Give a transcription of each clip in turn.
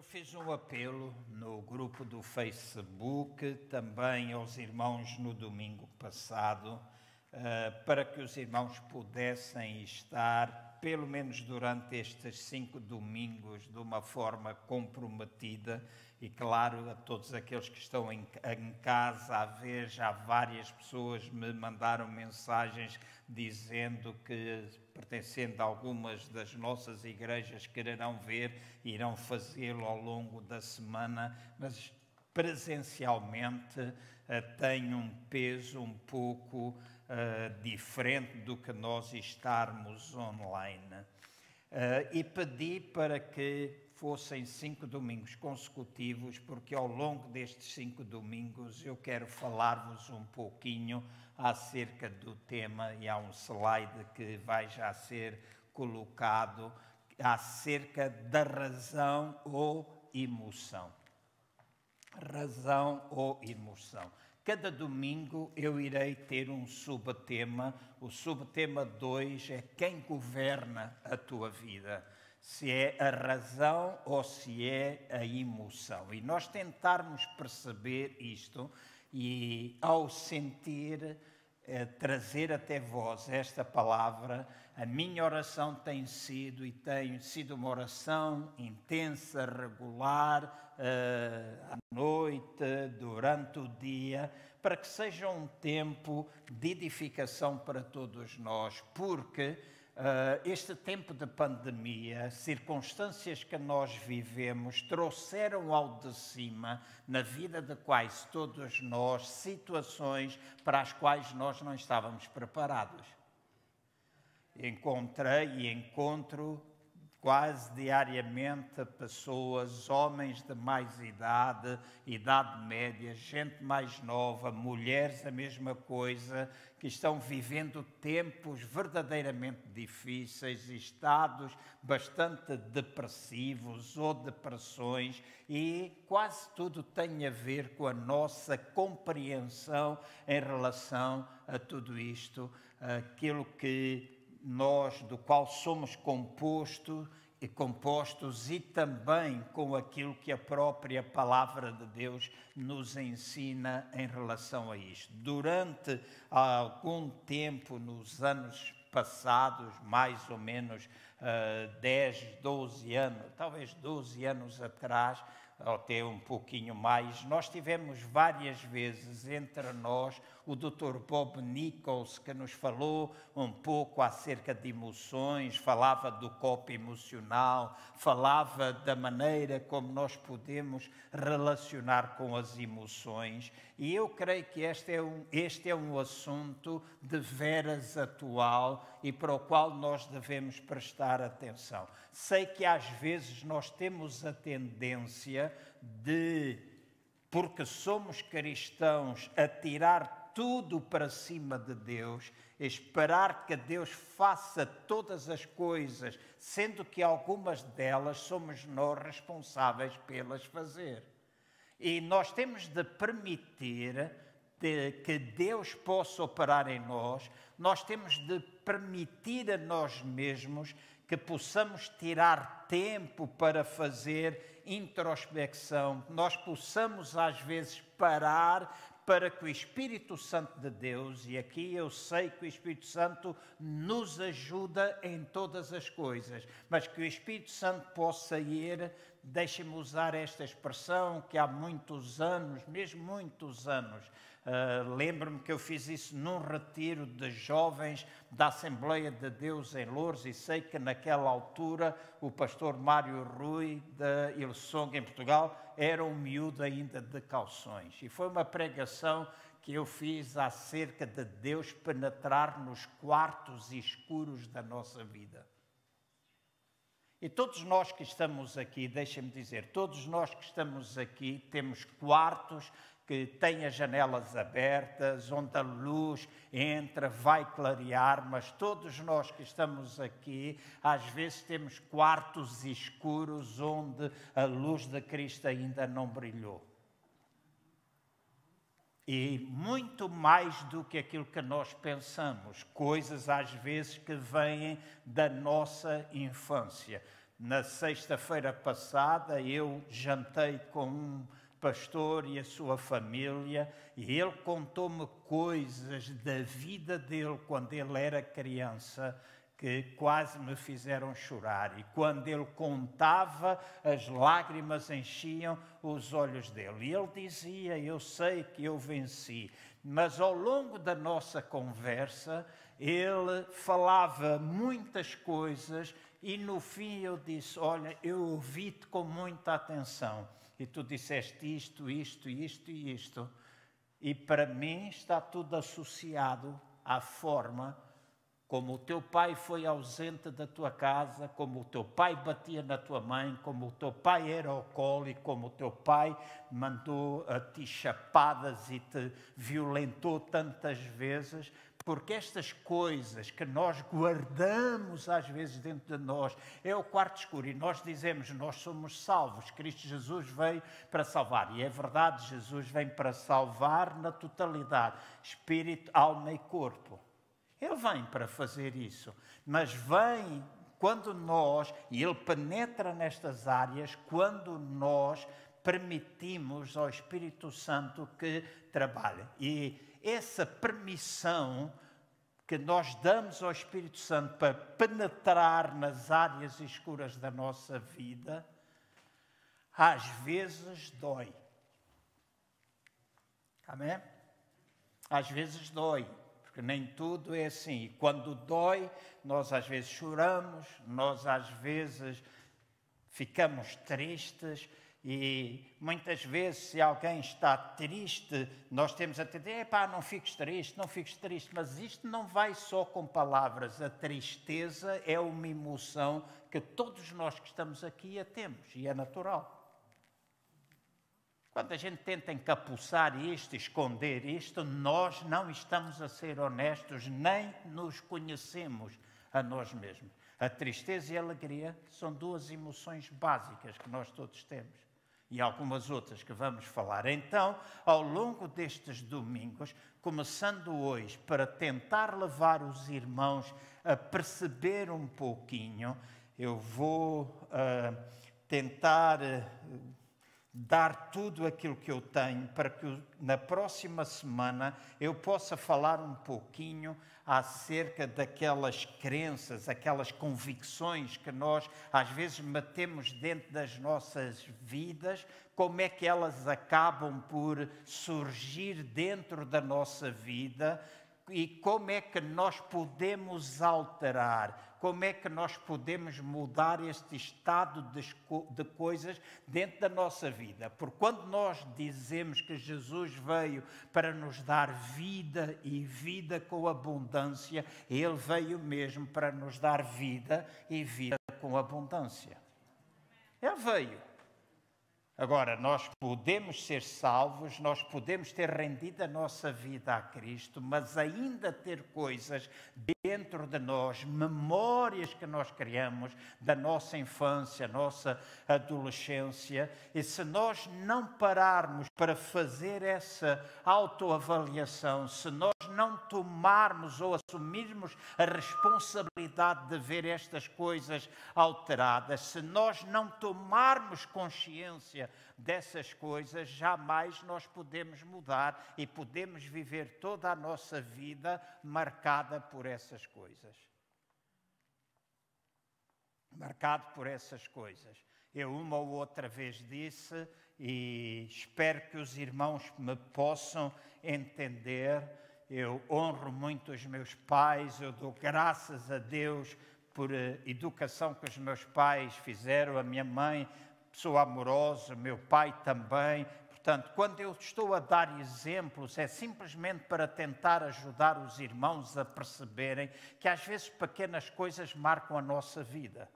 Eu fiz um apelo no grupo do Facebook, também aos irmãos no domingo passado, eh, para que os irmãos pudessem estar, pelo menos durante estes cinco domingos, de uma forma comprometida e claro, a todos aqueles que estão em, em, casa a ver, já várias pessoas me mandaram mensagens dizendo que, pertencendo a algumas das nossas igrejas, quererão ver, irão fazê-lo ao longo da semana, mas presencialmente uh, tem um peso um pouco uh, diferente do que nós estarmos online. Uh, e pedi para que fossem cinco domingos consecutivos, porque ao longo destes cinco domingos eu quero falar-vos um pouquinho acerca do tema, e há um slide que vai já ser colocado, acerca da razão ou emoção. Razão ou emoção. Cada domingo eu irei ter um subtema. O subtema 2 é quem governa a tua vida se é a razão ou se é a emoção. E nós tentarmos perceber isto e, ao sentir, eh, trazer até vós esta palavra, a minha oração tem sido e tem sido uma oração intensa, regular, eh, à noite, durante o dia, para que seja um tempo de edificação para todos nós, porque Uh, este tempo de pandemia, circunstâncias que nós vivemos, trouxeram ao de cima, na vida de quase todos nós, situações para as quais nós não estávamos preparados. Encontrei e encontro quase diariamente pessoas, homens de mais idade, idade média, gente mais nova, mulheres a mesma coisa, que estão vivendo tempos verdadeiramente difíceis, estados bastante depressivos ou depressões, e quase tudo tem a ver com a nossa compreensão em relação a tudo isto, aquilo que nós, do qual somos composto e compostos, e também com aquilo que a própria palavra de Deus nos ensina em relação a isto. Durante algum tempo, nos anos passados, mais ou menos uh, 10, 12 anos, talvez 12 anos atrás, até um pouquinho mais, nós tivemos várias vezes entre nós o Dr. Bob Nichols, que nos falou um pouco acerca de emoções, falava do copo emocional, falava da maneira como nós podemos relacionar com as emoções. E eu creio que este é um, este é um assunto de veras atual e para o qual nós devemos prestar atenção. Sei que às vezes nós temos a tendência de, porque somos cristãos, a tirar tudo para cima de Deus, esperar que Deus faça todas as coisas, sendo que algumas delas somos nós responsáveis pelas fazer. E nós temos de permitir de que Deus possa operar em nós, nós temos de permitir a nós mesmos que possamos tirar tempo para fazer introspecção, nós possamos às vezes parar para que o Espírito Santo de Deus, e aqui eu sei que o Espírito Santo nos ajuda em todas as coisas, mas que o Espírito Santo possa ir, deixe-me usar esta expressão que há muitos anos, mesmo muitos anos, Uh, Lembro-me que eu fiz isso num retiro de jovens da Assembleia de Deus em Louros e sei que naquela altura o pastor Mário Rui da Ilsong em Portugal era um miúdo ainda de calções. E foi uma pregação que eu fiz acerca de Deus penetrar nos quartos escuros da nossa vida. E todos nós que estamos aqui, deixem-me dizer, todos nós que estamos aqui temos quartos que têm as janelas abertas, onde a luz entra, vai clarear, mas todos nós que estamos aqui, às vezes temos quartos escuros onde a luz de Cristo ainda não brilhou. E muito mais do que aquilo que nós pensamos, coisas às vezes que vêm da nossa infância Na sexta-feira passada, eu jantei com um pastor e a sua família e ele contou-me coisas da vida dele quando ele era criança que quase me fizeram chorar. E quando ele contava, as lágrimas enchiam os olhos dele. E ele dizia: Eu sei que eu venci. Mas ao longo da nossa conversa, ele falava muitas coisas e no fim eu disse: Olha, eu ouvi-te com muita atenção. E tu disseste isto, isto, isto e isto. E para mim está tudo associado à forma como o teu pai foi ausente da tua casa, como o teu pai batia na tua mãe, como o teu pai era alcoólico, como o teu pai mandou a ti chapadas e te violentou tantas vezes, porque estas coisas que nós guardamos às vezes dentro de nós é o quarto escuro. E nós dizemos nós somos salvos, Cristo Jesus veio para salvar. E é verdade, Jesus vem para salvar na totalidade, espírito, alma e corpo. Ele vem para fazer isso, mas vem quando nós, e ele penetra nestas áreas, quando nós permitimos ao Espírito Santo que trabalhe. E essa permissão que nós damos ao Espírito Santo para penetrar nas áreas escuras da nossa vida, às vezes dói. Amém? Às vezes dói porque nem tudo é assim. E quando dói, nós às vezes choramos, nós às vezes ficamos tristes. E muitas vezes, se alguém está triste, nós temos a dizer: pá, não fiques triste, não fiques triste. Mas isto não vai só com palavras. A tristeza é uma emoção que todos nós que estamos aqui a temos e é natural. Quando a gente tenta encapuçar isto, esconder isto, nós não estamos a ser honestos, nem nos conhecemos a nós mesmos. A tristeza e a alegria são duas emoções básicas que nós todos temos. E algumas outras que vamos falar. Então, ao longo destes domingos, começando hoje, para tentar levar os irmãos a perceber um pouquinho, eu vou uh, tentar. Uh, dar tudo aquilo que eu tenho para que na próxima semana eu possa falar um pouquinho acerca daquelas crenças, aquelas convicções que nós às vezes metemos dentro das nossas vidas, como é que elas acabam por surgir dentro da nossa vida e como é que nós podemos alterar como é que nós podemos mudar este estado de, coisas dentro da nossa vida. Porque quando nós dizemos que Jesus veio para nos dar vida e vida com abundância, Ele veio mesmo para nos dar vida e vida com abundância. Ele veio. Agora, nós podemos ser salvos, nós podemos ter rendido a nossa vida a Cristo, mas ainda ter coisas dentro de nós, memórias que nós criamos da nossa infância, nossa adolescência, e se nós não pararmos para fazer essa autoavaliação, se nós não tomarmos ou assumirmos a responsabilidade de ver estas coisas alteradas, se nós não tomarmos consciência dessas coisas, jamais nós podemos mudar e podemos viver toda a nossa vida marcada por essas coisas. Marcado por essas coisas. Eu uma ou outra vez disse, e espero que os irmãos me possam entender. Eu honro muito os meus pais, eu dou graças a Deus por a educação que os meus pais fizeram, a minha mãe pessoa amorosa, meu pai também. Portanto, quando eu estou a dar exemplos, é simplesmente para tentar ajudar os irmãos a perceberem que às vezes pequenas coisas marcam a nossa vida.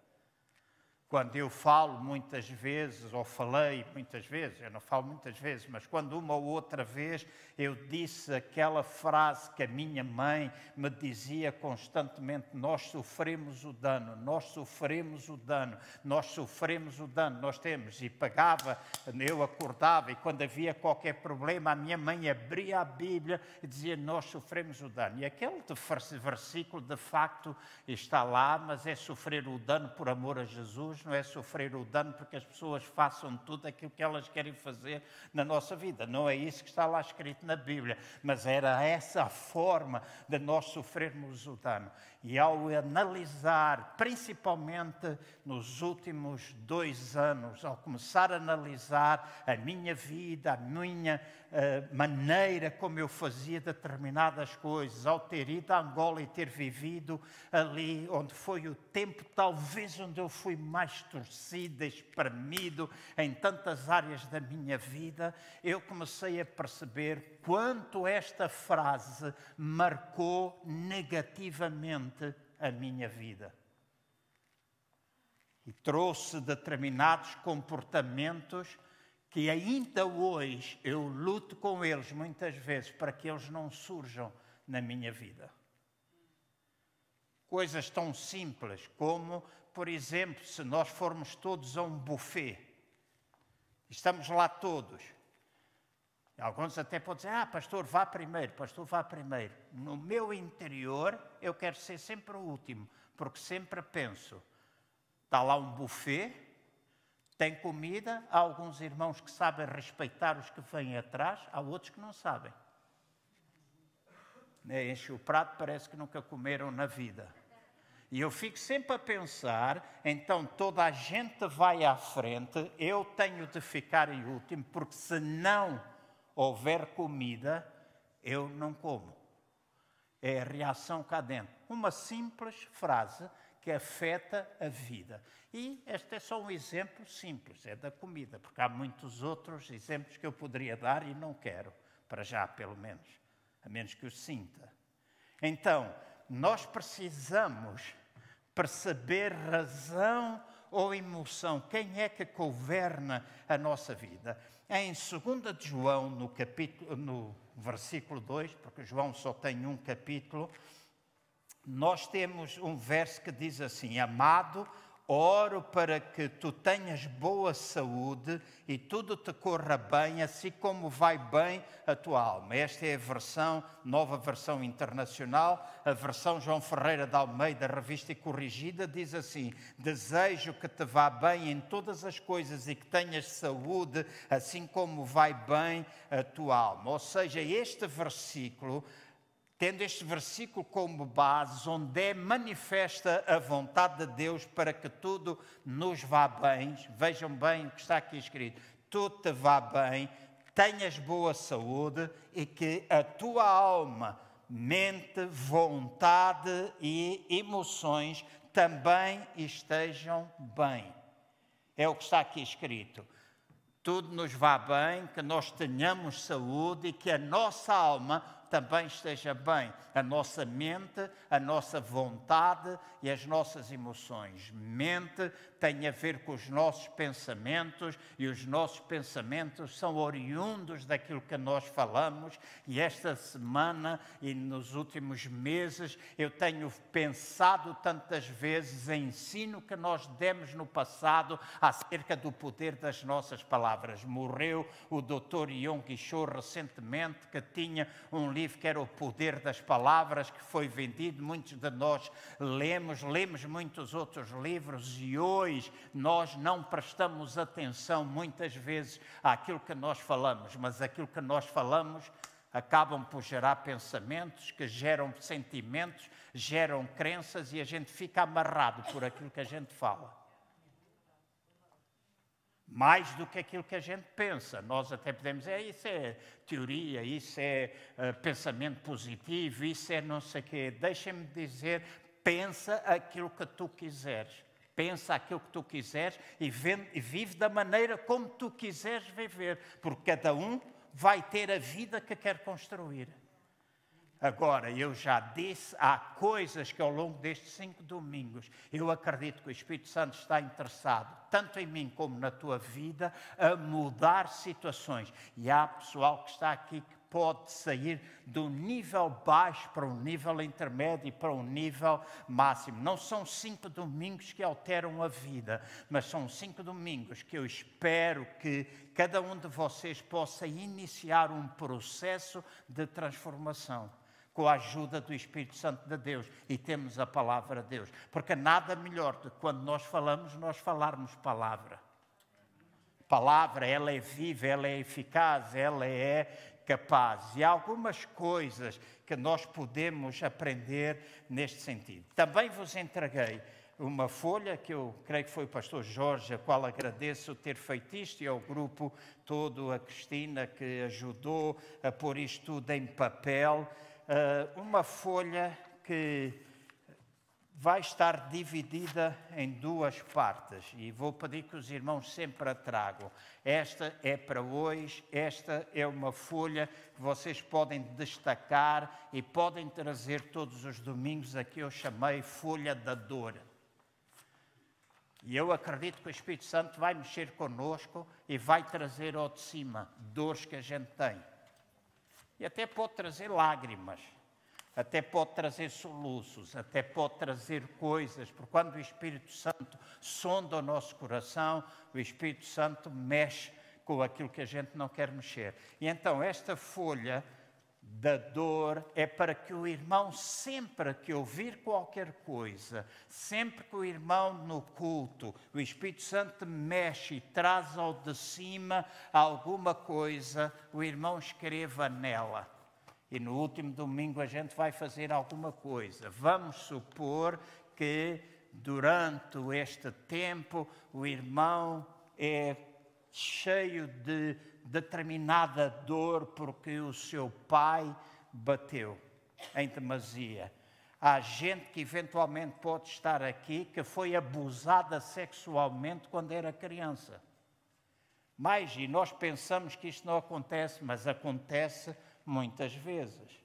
Quando eu falo muitas vezes, ou falei muitas vezes, eu não falo muitas vezes, mas quando uma ou outra vez eu disse aquela frase que a minha mãe me dizia constantemente: Nós sofremos o dano, nós sofremos o dano, nós sofremos o dano, nós temos. E pagava, eu acordava, e quando havia qualquer problema, a minha mãe abria a Bíblia e dizia: Nós sofremos o dano. E aquele versículo de facto está lá, mas é sofrer o dano por amor a Jesus não é sofrer o dano porque as pessoas façam tudo aquilo que elas querem fazer na nossa vida. Não é isso que está lá escrito na Bíblia, mas era essa a forma de nós sofrermos o dano. E ao analisar, principalmente nos últimos dois anos, ao começar a analisar a minha vida, a minha uh, maneira como eu fazia determinadas coisas, ao ter ido a Angola e ter vivido ali, onde foi o tempo, talvez onde eu fui mais torcido, espremido em tantas áreas da minha vida, eu comecei a perceber quanto esta frase marcou negativamente a minha vida. E trouxe determinados comportamentos que ainda hoje eu luto com eles muitas vezes para que eles não surjam na minha vida. Coisas tão simples como, por exemplo, se nós formos todos a um buffet, estamos lá todos, Alguns até podem dizer, ah, pastor, vá primeiro, pastor, vá primeiro. No meu interior, eu quero ser sempre o último, porque sempre penso, está lá um buffet, tem comida, há alguns irmãos que sabem respeitar os que vêm atrás, há outros que não sabem. Enche o prato, parece que nunca comeram na vida. E eu fico sempre a pensar, então toda a gente vai à frente, eu tenho de ficar em último, porque se não houver comida, eu não como. É reação cá dentro. Uma simples frase que afeta a vida. E este é só um exemplo simples, é da comida, porque há muitos outros exemplos que eu poderia dar e não quero, para já pelo menos, a menos que os sinta. Então, nós precisamos perceber razão ou emoção, quem é que governa a nossa vida. Em 2 de João, no, capítulo, no versículo 2, porque João só tem um capítulo, nós temos um verso que diz assim: Amado, oro para que tu tenhas boa saúde e tudo te corra bem, assim como vai bem a tua alma. Esta é a versão, nova versão internacional. A versão João Ferreira de Almeida, revista e corrigida, diz assim: Desejo que te vá bem em todas as coisas e que tenhas saúde, assim como vai bem a tua alma. Ou seja, este versículo tendo este versículo como base, onde é manifesta a vontade de Deus para que tudo nos vá bem. Vejam bem o que está aqui escrito: tudo te vá bem, tenhas boa saúde e que a tua alma, mente, vontade e emoções também estejam bem. É o que está aqui escrito. Tudo nos vá bem, que nós tenhamos saúde e que a nossa alma também esteja bem a nossa mente, a nossa vontade e as nossas emoções. Mente tem a ver com os nossos pensamentos e os nossos pensamentos são oriundos daquilo que nós falamos. E esta semana e nos últimos meses eu tenho pensado tantas vezes em ensino que nós demos no passado acerca do poder das nossas palavras. Morreu o Dr. Yong Cho recentemente que tinha um livro que era O Poder das Palavras, que foi vendido. Muitos de nós lemos, lemos muitos outros livros e hoje nós não prestamos atenção muitas vezes àquilo que nós falamos, mas aquilo que nós falamos acabam por gerar pensamentos, que geram sentimentos, geram crenças e a gente fica amarrado por aquilo que a gente fala mais do que aquilo que a gente pensa. Nós até podemos dizer, isso é teoria, isso é uh, pensamento positivo, isso é não sei o quê. Deixa-me dizer, pensa aquilo que tu quiseres. Pensa aquilo que tu quiseres e, e vive da maneira como tu quiseres viver, porque cada um vai ter a vida que quer construir. Agora, eu já disse, há coisas que ao longo destes cinco domingos eu acredito que o Espírito Santo está interessado, tanto em mim como na tua vida, a mudar situações. E há pessoal que está aqui que pode sair do nível baixo para um nível intermédio e para um nível máximo. Não são cinco domingos que alteram a vida, mas são cinco domingos que eu espero que cada um de vocês possa iniciar um processo de transformação com a ajuda do Espírito Santo de Deus e temos a palavra de Deus. Porque nada melhor do que quando nós falamos, nós falarmos palavra. Palavra, ela é viva, ela é eficaz, ela é capaz. E há algumas coisas que nós podemos aprender neste sentido. Também vos entreguei uma folha que eu creio que foi o pastor Jorge, a qual agradeço ter feito isto, e ao grupo todo, a Cristina, que ajudou a pôr isto tudo em papel. Uh, uma folha que vai estar dividida em duas partes e vou pedir que os irmãos sempre a tragam. Esta é para hoje, esta é uma folha que vocês podem destacar e podem trazer todos os domingos a que eu chamei Folha da Dor. E eu acredito que o Espírito Santo vai mexer conosco e vai trazer ao de cima dores que a gente tem. E até pode trazer lágrimas, até pode trazer soluços, até pode trazer coisas, porque quando o Espírito Santo sonda o nosso coração, o Espírito Santo mexe com aquilo que a gente não quer mexer. E então esta folha da dor é para que o irmão, sempre que ouvir qualquer coisa, sempre que o irmão no culto, o Espírito Santo mexe e traz ao de cima alguma coisa, o irmão escreva nela. E no último domingo a gente vai fazer alguma coisa. Vamos supor que durante este tempo o irmão é cheio de determinada dor porque o seu pai bateu em demasia. Há gente que eventualmente pode estar aqui que foi abusada sexualmente quando era criança. Mas, e nós pensamos que isto não acontece, mas acontece muitas vezes.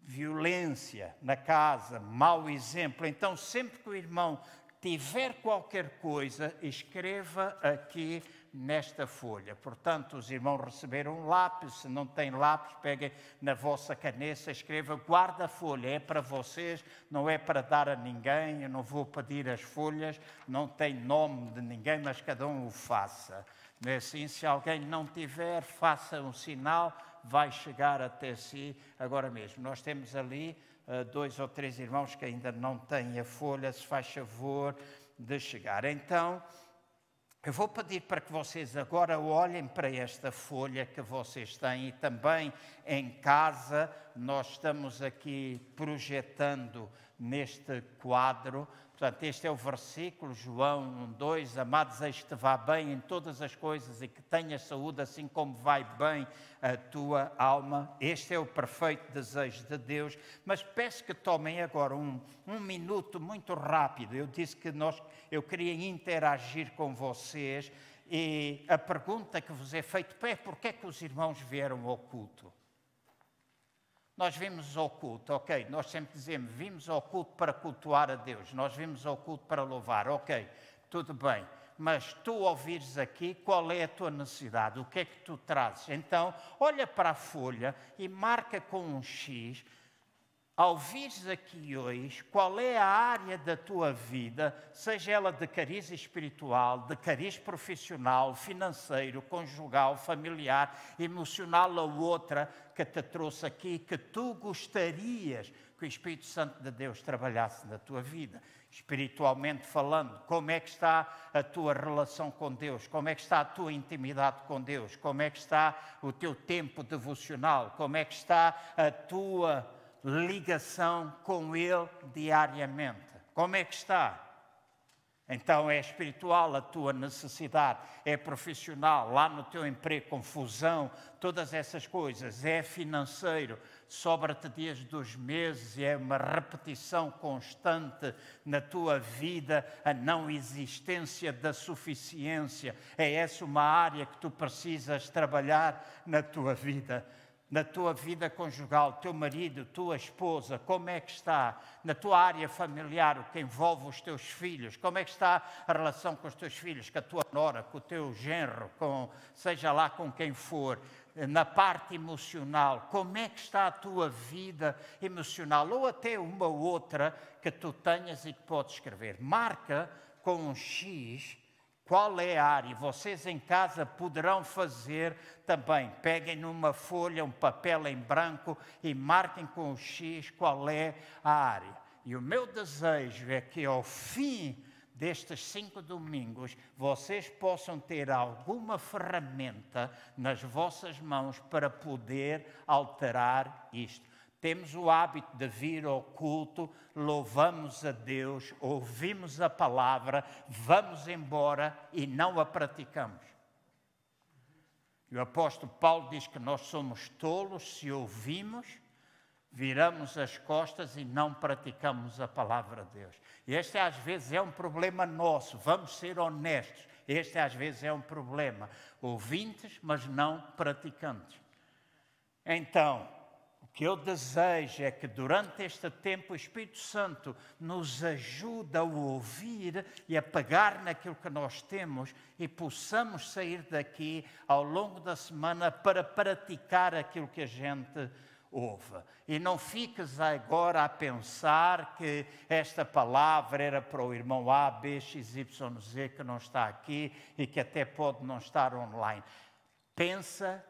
Violência na casa, mau exemplo. Então, sempre que o irmão tiver qualquer coisa, escreva aqui nesta folha. Portanto, os irmãos receberam um lápis, se não têm lápis, peguem na vossa caneta, escreva, guarda a folha, é para vocês, não é para dar a ninguém, eu não vou pedir as folhas, não tem nome de ninguém, mas cada um o faça. É assim? Se alguém não tiver, faça um sinal, vai chegar até si agora mesmo. Nós temos ali uh, dois ou três irmãos que ainda não têm a folha, se faz favor de chegar. Então, eu vou pedir para que vocês agora olhem para esta folha que vocês têm e também em casa nós estamos aqui projetando neste quadro Portanto, este é o versículo, João 1, 2, amados, eis te vá bem em todas as coisas e que tenhas saúde assim como vai bem a tua alma. Este é o perfeito desejo de Deus. Mas peço que tomem agora um, um minuto muito rápido. Eu disse que nós, eu queria interagir com vocês e a pergunta que vos é feita é porquê é que os irmãos vieram ao culto? Nós vimos ao culto, ok, nós sempre dizemos, vimos ao culto para cultuar a Deus, nós vimos ao culto para louvar, ok, tudo bem, mas tu ouvires aqui qual é a tua necessidade, o que é que tu trazes. Então, olha para a folha e marca com um X ao vires aqui hoje, qual é a área da tua vida, seja ela de cariz espiritual, de cariz profissional, financeiro, conjugal, familiar, emocional ou outra que te trouxe aqui, que tu gostarias que o Espírito Santo de Deus trabalhasse na tua vida. Espiritualmente falando, como é que está a tua relação com Deus? Como é que está a tua intimidade com Deus? Como é que está o teu tempo devocional? Como é que está a tua ligação com Ele diariamente. Como é que está? Então é espiritual a tua necessidade, é profissional, lá no teu emprego, confusão, todas essas coisas, é financeiro, sobra-te dias dos meses, é uma repetição constante na tua vida, a não existência da suficiência, é essa uma área que tu precisas trabalhar na tua vida na tua vida conjugal, teu marido, tua esposa, como é que está? Na tua área familiar, o que envolve os teus filhos, como é que está a relação com os teus filhos, com a tua nora, com o teu genro, com seja lá com quem for, na parte emocional, como é que está a tua vida emocional, ou até uma outra que tu tenhas e que podes escrever. Marca com um X Qual é a área? Vocês em casa poderão fazer também. Peguem numa folha, um papel em branco e marquem com o X qual é a área. E o meu desejo é que ao fim destes cinco domingos vocês possam ter alguma ferramenta nas vossas mãos para poder alterar isto. Temos o hábito de vir ao culto, louvamos a Deus, ouvimos a palavra, vamos embora e não a praticamos. E o apóstolo Paulo diz que nós somos tolos se ouvimos, viramos as costas e não praticamos a palavra de Deus. E este às vezes é um problema nosso, vamos ser honestos. Este às vezes é um problema. Ouvintes, mas não praticantes. Então, que eu desejo é que durante este tempo o Espírito Santo nos ajude a ouvir e a pegar naquilo que nós temos e possamos sair daqui ao longo da semana para praticar aquilo que a gente ouve. E não fiques agora a pensar que esta palavra era para o irmão A, B, X, Y, Z que não está aqui e que até pode não estar online. Pensa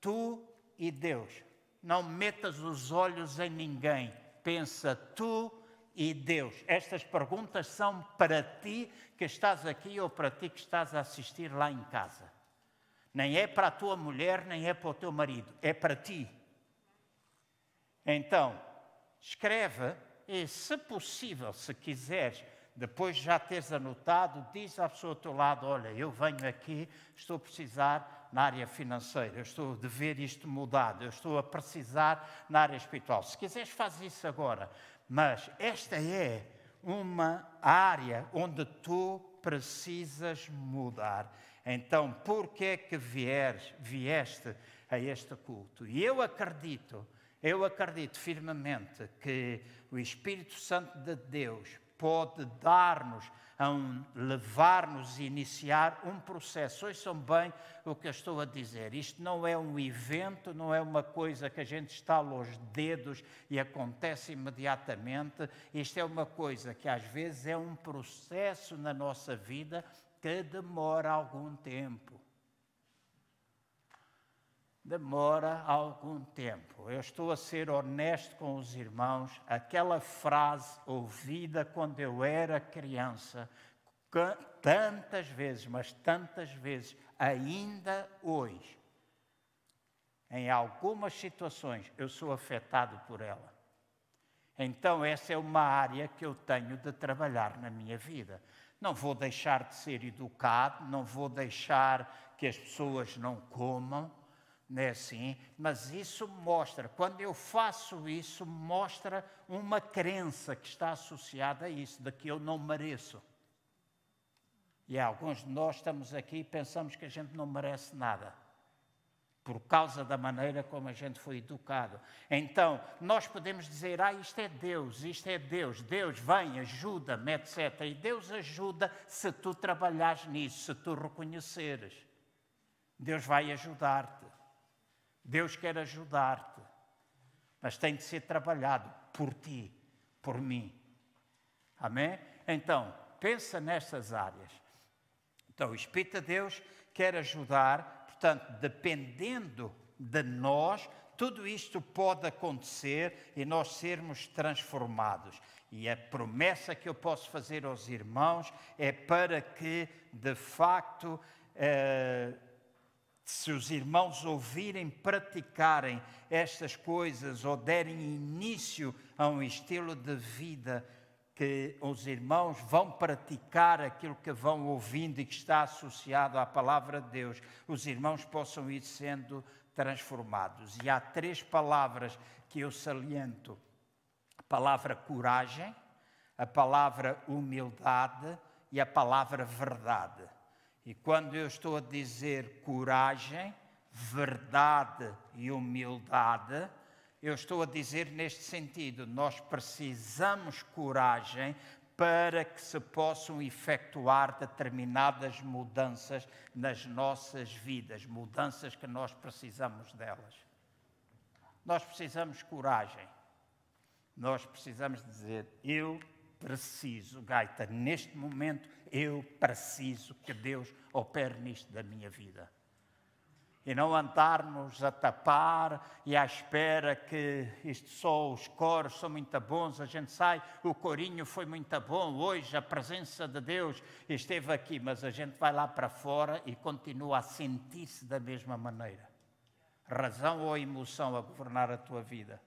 tu e Deus não metas os olhos em ninguém, pensa tu e Deus. Estas perguntas são para ti que estás aqui ou para ti que estás a assistir lá em casa. Nem é para a tua mulher, nem é para o teu marido, é para ti. Então, escreve e, se possível, se quiseres, depois de já teres anotado, diz à pessoa ao teu lado: Olha, eu venho aqui, estou a precisar na área financeira, eu estou a ver isto mudado, eu estou a precisar na área espiritual. Se quiseres, faz isso agora. Mas esta é uma área onde tu precisas mudar. Então, por que é que vieres, vieste a este culto? E eu acredito, eu acredito firmemente que o Espírito Santo de Deus pode dar-nos a um, levar-nos a iniciar um processo. Ouçam bem o que eu estou a dizer. Isto não é um evento, não é uma coisa que a gente estala os dedos e acontece imediatamente. Isto é uma coisa que às vezes é um processo na nossa vida que demora algum tempo demora algum tempo. Eu estou a ser honesto com os irmãos. Aquela frase ouvida quando eu era criança, tantas vezes, mas tantas vezes, ainda hoje, em algumas situações, eu sou afetado por ela. Então, essa é uma área que eu tenho de trabalhar na minha vida. Não vou deixar de ser educado, não vou deixar que as pessoas não comam, não é assim? Mas isso mostra, quando eu faço isso, mostra uma crença que está associada a isso, de que eu não mereço. E alguns de nós estamos aqui e pensamos que a gente não merece nada, por causa da maneira como a gente foi educado. Então, nós podemos dizer: ah, isto é Deus, isto é Deus, Deus vem, ajuda-me, etc. E Deus ajuda se tu trabalhares nisso, se tu reconheceres. Deus vai ajudar-te. Deus quer ajudar-te, mas tem de ser trabalhado por ti, por mim. Amém? Então, pensa nestas áreas. Então, o Espírito de Deus quer ajudar, portanto, dependendo de nós, tudo isto pode acontecer e nós sermos transformados. E a promessa que eu posso fazer aos irmãos é para que, de facto, eh, se os irmãos ouvirem praticarem estas coisas ou derem início a um estilo de vida que os irmãos vão praticar aquilo que vão ouvindo e que está associado à palavra de Deus, os irmãos possam ir sendo transformados. E há três palavras que eu saliento: a palavra coragem, a palavra humildade e a palavra verdade. E quando eu estou a dizer coragem, verdade e humildade, eu estou a dizer neste sentido: nós precisamos coragem para que se possam efetuar determinadas mudanças nas nossas vidas, mudanças que nós precisamos delas. Nós precisamos coragem. Nós precisamos dizer: eu preciso, Gaita, neste momento eu preciso que Deus opere nisto da minha vida e não andarmos a tapar e à espera que isto só os coros são muito bons, a gente sai, o corinho foi muito bom, hoje a presença de Deus esteve aqui, mas a gente vai lá para fora e continua a sentir-se da mesma maneira. Razão ou emoção a governar a tua vida?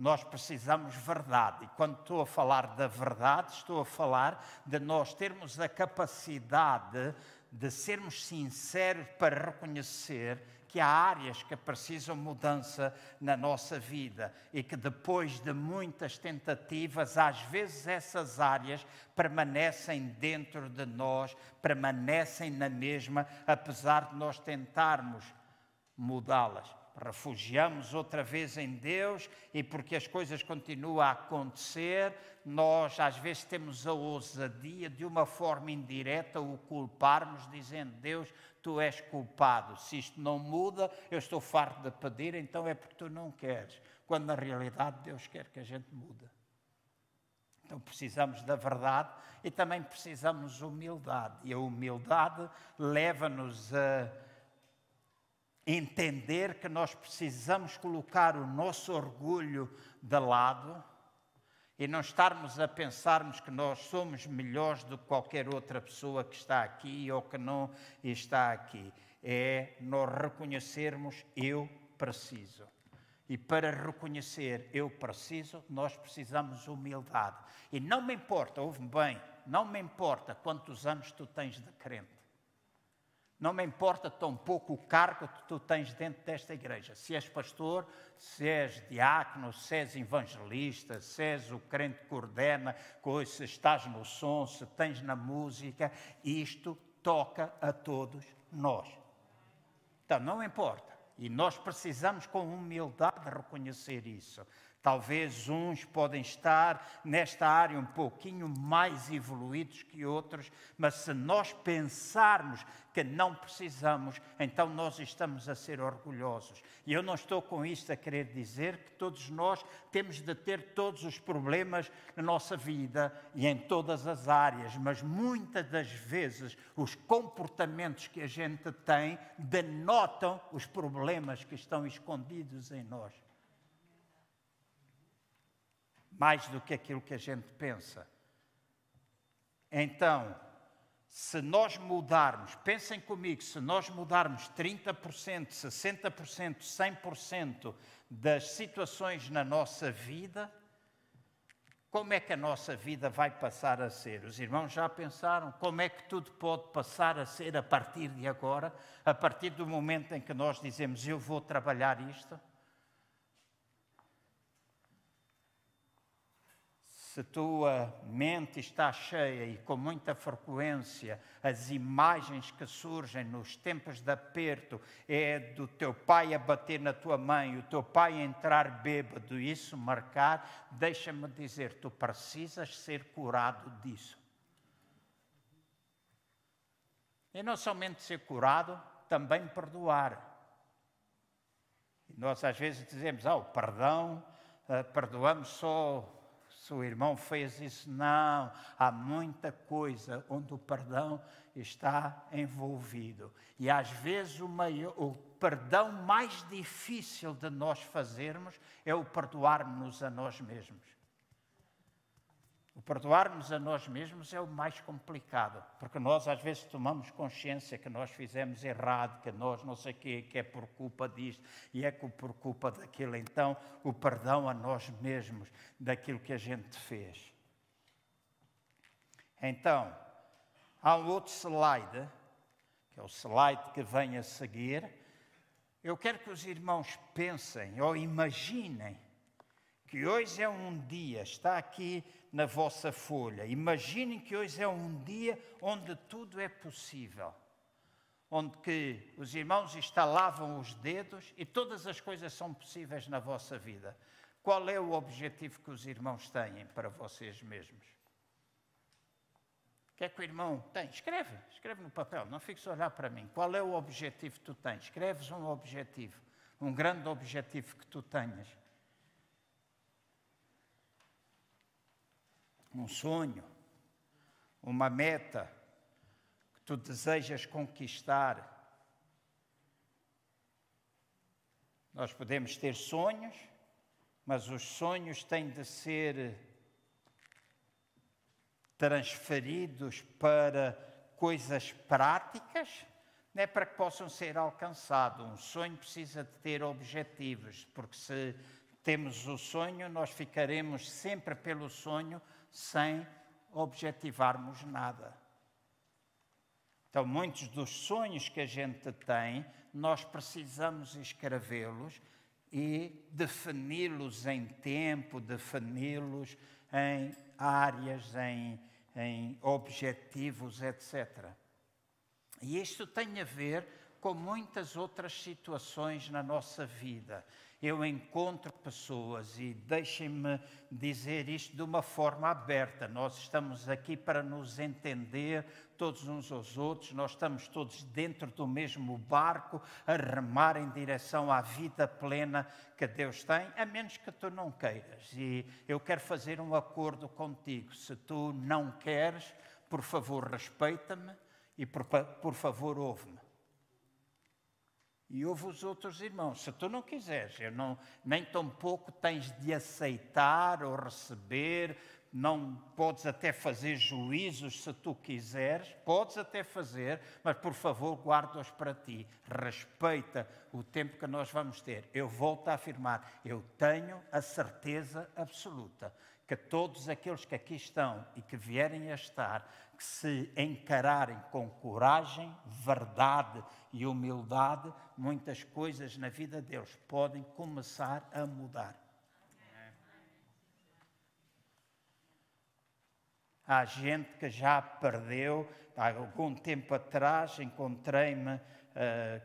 Nós precisamos verdade. E quando estou a falar da verdade, estou a falar de nós termos a capacidade de sermos sinceros para reconhecer que há áreas que precisam mudança na nossa vida e que depois de muitas tentativas, às vezes essas áreas permanecem dentro de nós, permanecem na mesma, apesar de nós tentarmos mudá-las refugiamos outra vez em Deus e porque as coisas continuam a acontecer, nós às vezes temos a ousadia de uma forma indireta o culparmos, dizendo: Deus, tu és culpado. Se isto não muda, eu estou farto de pedir, então é porque tu não queres. Quando na realidade Deus quer que a gente mude. Então precisamos da verdade e também precisamos de humildade. E a humildade leva-nos a entender que nós precisamos colocar o nosso orgulho de lado e não estarmos a pensarmos que nós somos melhores do que qualquer outra pessoa que está aqui ou que não está aqui. É nós reconhecermos eu preciso. E para reconhecer eu preciso, nós precisamos de humildade. E não me importa, ouve-me bem, não me importa quantos anos tu tens de crente. Não me importa tão pouco o cargo que tu tens dentro desta igreja. Se és pastor, se és diácono, se és evangelista, se és o crente que coordena, se estás no som, se tens na música, isto toca a todos nós. Então, não importa. E nós precisamos, com humildade, reconhecer isso. Talvez uns podem estar nesta área um pouquinho mais evoluídos que outros, mas se nós pensarmos que não precisamos, então nós estamos a ser orgulhosos. E eu não estou com isto a querer dizer que todos nós temos de ter todos os problemas na nossa vida e em todas as áreas, mas muitas das vezes os comportamentos que a gente tem denotam os problemas que estão escondidos em nós mais do que aquilo que a gente pensa. Então, se nós mudarmos, pensem comigo, se nós mudarmos 30%, 60%, 100% das situações na nossa vida, como é que a nossa vida vai passar a ser? Os irmãos já pensaram como é que tudo pode passar a ser a partir de agora, a partir do momento em que nós dizemos eu vou trabalhar isto? Se tua mente está cheia e com muita frequência as imagens que surgem nos tempos de aperto é do teu pai a bater na tua mãe, o teu pai entrar bêbado, isso marcar, deixa-me dizer, tu precisas ser curado disso. E não somente ser curado, também perdoar. Nós às vezes dizemos, ah, o perdão, uh, perdoamos só se o irmão fez isso. Não, há muita coisa onde o perdão está envolvido. E às vezes o, maior, o perdão mais difícil de nós fazermos é o perdoarmos a nós mesmos. O perdoarmos a nós mesmos é o mais complicado, porque nós às vezes tomamos consciência que nós fizemos errado, que nós não sei o quê, que é por culpa disto e é por culpa daquilo. Então, o perdão a nós mesmos daquilo que a gente fez. Então, há um outro slide, que é o slide que vem a seguir. Eu quero que os irmãos pensem ou imaginem que hoje é um dia, está aqui na vossa folha. Imaginem que hoje é um dia onde tudo é possível. Onde que os irmãos instalavam os dedos e todas as coisas são possíveis na vossa vida. Qual é o objetivo que os irmãos têm para vocês mesmos? O que é que o irmão tem? Escreve, escreve no papel, não fiques a olhar para mim. Qual é o objetivo que tu tens? Escreves um objetivo, um grande objetivo que tu tenhas. Um sonho, uma meta que tu desejas conquistar. Nós podemos ter sonhos, mas os sonhos têm de ser transferidos para coisas práticas, não é para que possam ser alcançados. Um sonho precisa de ter objetivos, porque se temos o sonho, nós ficaremos sempre pelo sonho sem objetivarmos nada. Então, muitos dos sonhos que a gente tem, nós precisamos escrevê-los e defini-los em tempo, defini-los em áreas, em, em objetivos, etc. E isto tem a ver com muitas outras situações na nossa vida eu encontro pessoas e deixem-me dizer isto de uma forma aberta. Nós estamos aqui para nos entender todos uns aos outros, nós estamos todos dentro do mesmo barco a remar em direção à vida plena que Deus tem, a menos que tu não queiras. E eu quero fazer um acordo contigo. Se tu não queres, por favor, respeita-me e por, por favor, ouve-me e ouve os outros irmãos. Se tu não quiseres, eu não, nem tão pouco tens de aceitar ou receber, não podes até fazer juízos se tu quiseres, podes até fazer, mas por favor guarda-os para ti. Respeita o tempo que nós vamos ter. Eu volto a afirmar, eu tenho a certeza absoluta que todos aqueles que aqui estão e que vierem a estar que se encararem com coragem, verdade e humildade, muitas coisas na vida deles podem começar a mudar. Há gente que já perdeu. Há algum tempo atrás encontrei-me uh,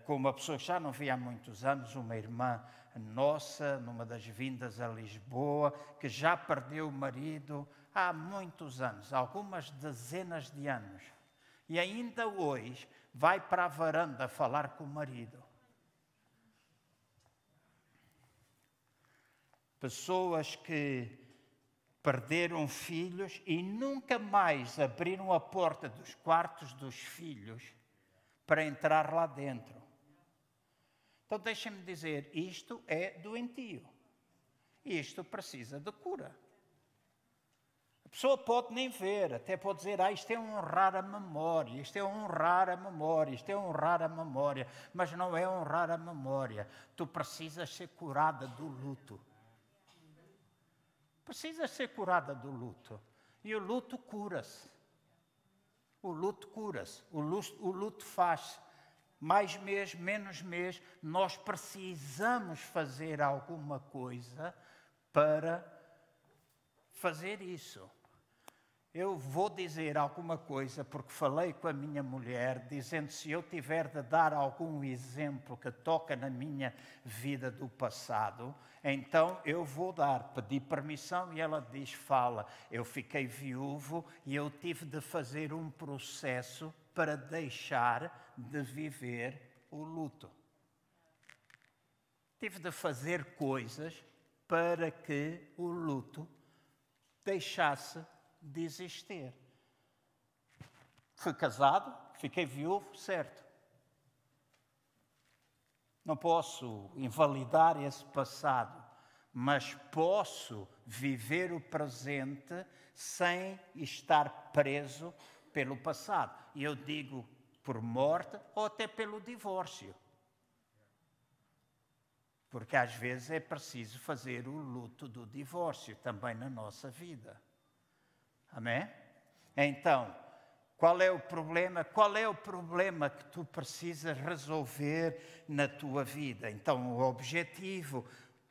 com uma pessoa que já não via há muitos anos, uma irmã nossa, numa das vindas a Lisboa, que já perdeu o marido há muitos anos, algumas dezenas de anos, e ainda hoje vai para a varanda falar com o marido. Pessoas que perderam filhos e nunca mais abriram a porta dos quartos dos filhos para entrar lá dentro. Então deixem-me dizer, isto é doentio. Isto precisa de cura pessoa pode nem ver, até pode dizer, ah, isto é honrar a memória, isto é honrar a memória, isto é honrar a memória, mas não é honrar a memória. Tu precisas ser curada do luto. Precisas ser curada do luto. E o luto cura-se. O luto cura-se. O luto, o luto faz mais mês, menos mês. Nós precisamos fazer alguma coisa para fazer isso. Eu vou dizer alguma coisa porque falei com a minha mulher, dizendo se eu tiver de dar algum exemplo que toca na minha vida do passado, então eu vou dar. Pedi permissão e ela diz: fala. Eu fiquei viúvo e eu tive de fazer um processo para deixar de viver o luto. Tive de fazer coisas para que o luto deixasse de existir. Fui casado, fiquei viúvo, certo. Não posso invalidar esse passado, mas posso viver o presente sem estar preso pelo passado. E eu digo por morte ou até pelo divórcio. Porque às vezes é preciso fazer o luto do divórcio também na nossa vida. Amém? Então, qual é o problema? Qual é o problema que tu precisas resolver na tua vida? Então, o objetivo,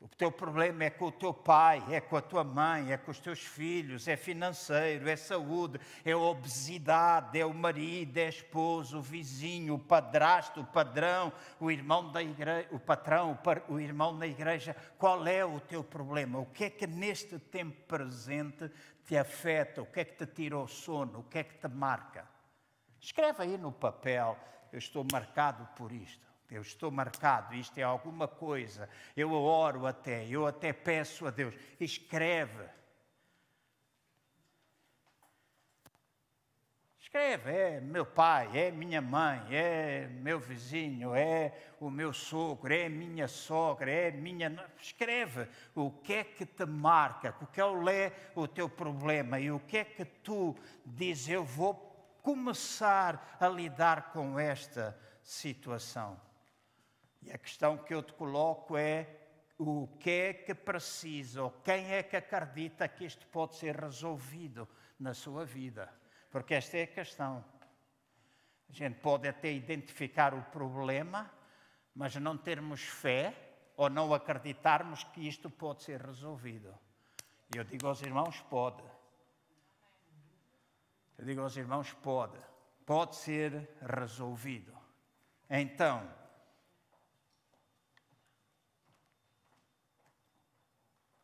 o teu problema é com o teu pai, é com a tua mãe, é com os teus filhos, é financeiro, é saúde, é obesidade, é o marido, é a esposa, o vizinho, o padrasto, o padrão, o irmão da igreja, o patrão, o irmão na igreja. Qual é o teu problema? O que é que neste tempo presente te afeta, o que é que te tira o sono, o que é que te marca. Escreve aí no papel, eu estou marcado por isto. Eu estou marcado, isto é alguma coisa. Eu oro até, eu até peço a Deus. Escreve. Escreve, é meu pai, é minha mãe, é meu vizinho, é o meu sogro, é minha sogra, é minha. Escreve o que é que te marca, o que é o teu problema e o que é que tu dizes, eu vou começar a lidar com esta situação. E a questão que eu te coloco é o que é que precisa, ou quem é que acredita que isto pode ser resolvido na sua vida. Porque esta é a questão. A gente pode até identificar o problema, mas não termos fé ou não acreditarmos que isto pode ser resolvido. E eu digo aos irmãos: pode. Eu digo aos irmãos: pode. Pode ser resolvido. Então,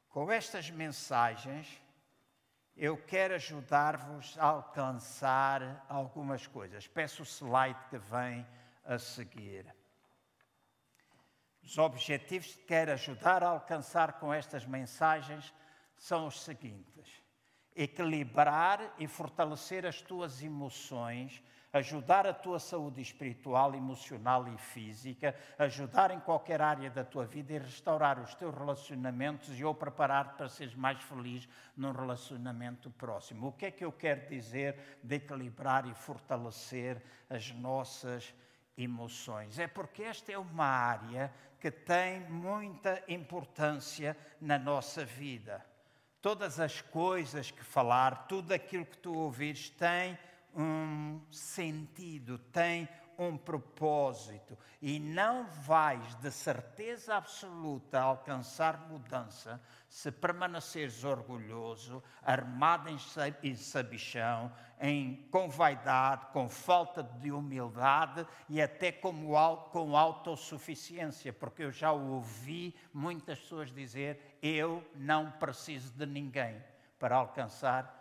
com estas mensagens, eu quero ajudar-vos a alcançar algumas coisas. Peço o slide que vem a seguir. Os objetivos que quero ajudar a alcançar com estas mensagens são os seguintes: equilibrar e fortalecer as tuas emoções ajudar a tua saúde espiritual, emocional e física, ajudar em qualquer área da tua vida e restaurar os teus relacionamentos e ou preparar-te para seres mais feliz num relacionamento próximo. O que é que eu quero dizer de equilibrar e fortalecer as nossas emoções? É porque esta é uma área que tem muita importância na nossa vida. Todas as coisas que falar, tudo aquilo que tu ouvires tem um sentido, tem um propósito e não vais de certeza absoluta alcançar mudança se permaneceres orgulhoso, armado em sabichão, em, com vaidade, com falta de humildade e até como, com autossuficiência, porque eu já ouvi muitas pessoas dizer: Eu não preciso de ninguém para alcançar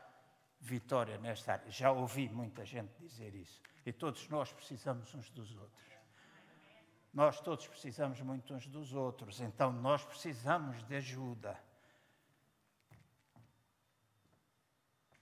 vitória nesta área. Já ouvi muita gente dizer isso. E todos nós precisamos uns dos outros. Nós todos precisamos muito uns dos outros. Então nós precisamos de ajuda.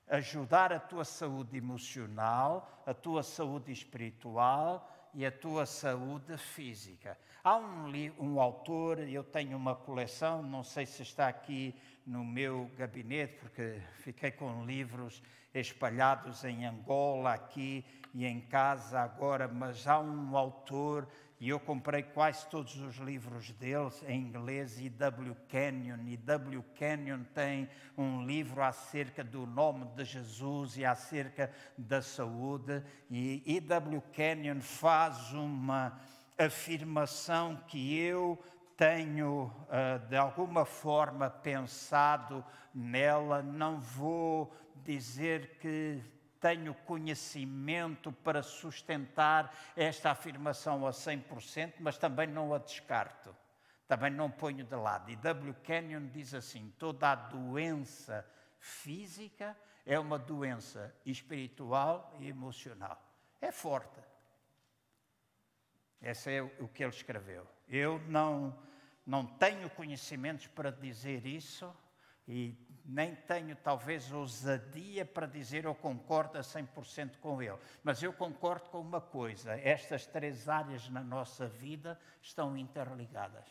Ajudar a tua saúde emocional, a tua saúde espiritual e a tua saúde física. Há um, um autor, eu tenho uma coleção, não sei se está aqui no meu gabinete, porque fiquei com livros espalhados em Angola, aqui e em casa agora, mas há um autor, e eu comprei quase todos os livros dele em inglês, E.W. Kenyon. E.W. Kenyon tem um livro acerca do nome de Jesus e acerca da saúde, e E.W. Kenyon faz uma afirmação que eu tenho uh, de alguma forma pensado nela, não vou dizer que tenho conhecimento para sustentar esta afirmação a 100%, mas também não a descarto. Também não ponho de lado. E W. Kenyon diz assim: toda a doença física é uma doença espiritual e emocional. É forte. Esse é o que ele escreveu. Eu não, não tenho conhecimentos para dizer isso e nem tenho talvez ousadia para dizer eu concordo a 100% com ele. Mas eu concordo com uma coisa: estas três áreas na nossa vida estão interligadas.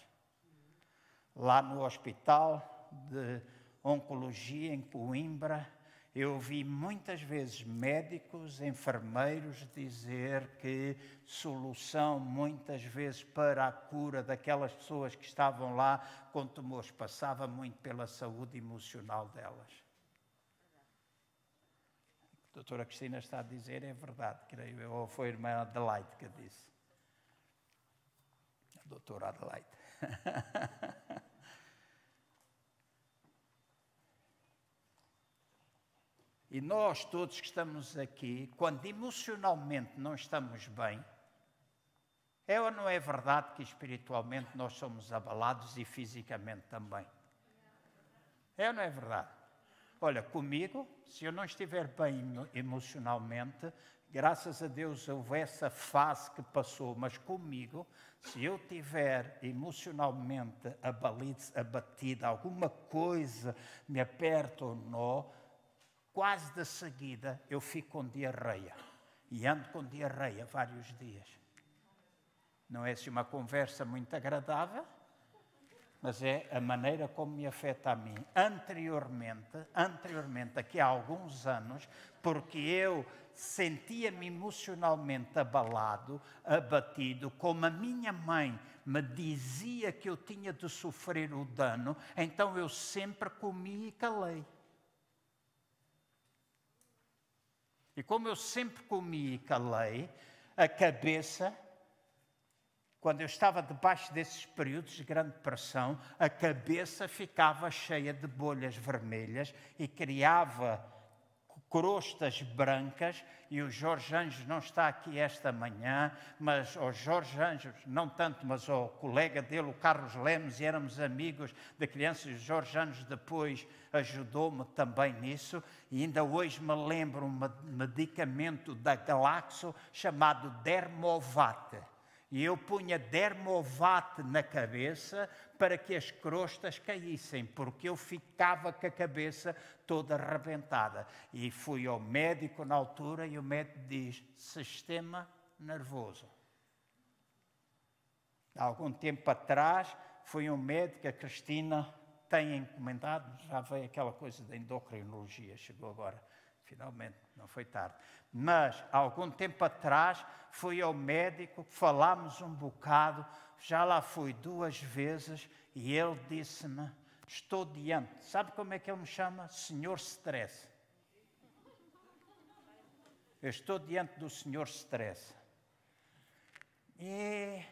Lá no hospital de oncologia em Coimbra, eu ouvi muitas vezes médicos, enfermeiros dizer que solução muitas vezes para a cura daquelas pessoas que estavam lá com tumores passava muito pela saúde emocional delas. A doutora Cristina está a dizer, é verdade, creio eu, ou foi a irmã Adelaide que disse. A doutora Adelaide. E nós todos que estamos aqui, quando emocionalmente não estamos bem, é ou não é verdade que espiritualmente nós somos abalados e fisicamente também? É ou não é verdade? Olha, comigo, se eu não estiver bem emocionalmente, graças a Deus houve essa fase que passou, mas comigo, se eu tiver emocionalmente abalido, abatido, alguma coisa me aperta ou não, quase de seguida eu fico com diarreia. e ando com diarreia vários dias. Não é assim uma conversa muito agradável, mas é a maneira como me afeta a mim. Anteriormente, anteriormente, aqui há alguns anos, porque eu sentia-me emocionalmente abalado, abatido, como a minha mãe me dizia que eu tinha de sofrer o dano, então eu sempre comi e calei. E como eu sempre comi e calei, a cabeça quando eu estava debaixo desses períodos de grande pressão, a cabeça ficava cheia de bolhas vermelhas e criava crostas brancas, e o Jorge Anjos não está aqui esta manhã, mas o Jorge Anjos, não tanto, mas o colega dele, o Carlos Lemos, e éramos amigos de crianças, o Jorge Anjos depois ajudou-me também nisso, e ainda hoje me lembro um medicamento da Galaxo chamado Dermovate e eu punha dermovate na cabeça para que as crostas caíssem, porque eu ficava com a cabeça toda arrebentada. E fui ao médico na altura e o médico diz: sistema nervoso. Há algum tempo atrás, fui um médico, a Cristina tem encomendado, já veio aquela coisa da endocrinologia, chegou agora, finalmente, não foi tarde. Mas, há algum tempo atrás, fui ao médico, falámos um bocado, já lá fui duas vezes e ele disse-me: Estou diante. Sabe como é que ele me chama? Senhor Stress. Eu estou diante do Senhor Stress. E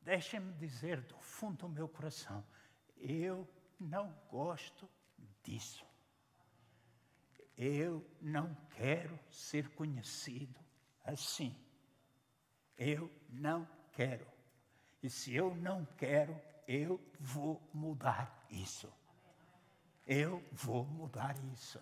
deixem-me dizer do fundo do meu coração: eu não gosto disso. Eu não quero ser conhecido assim. Eu não quero. E se eu não quero, eu vou mudar isso. Eu vou mudar isso.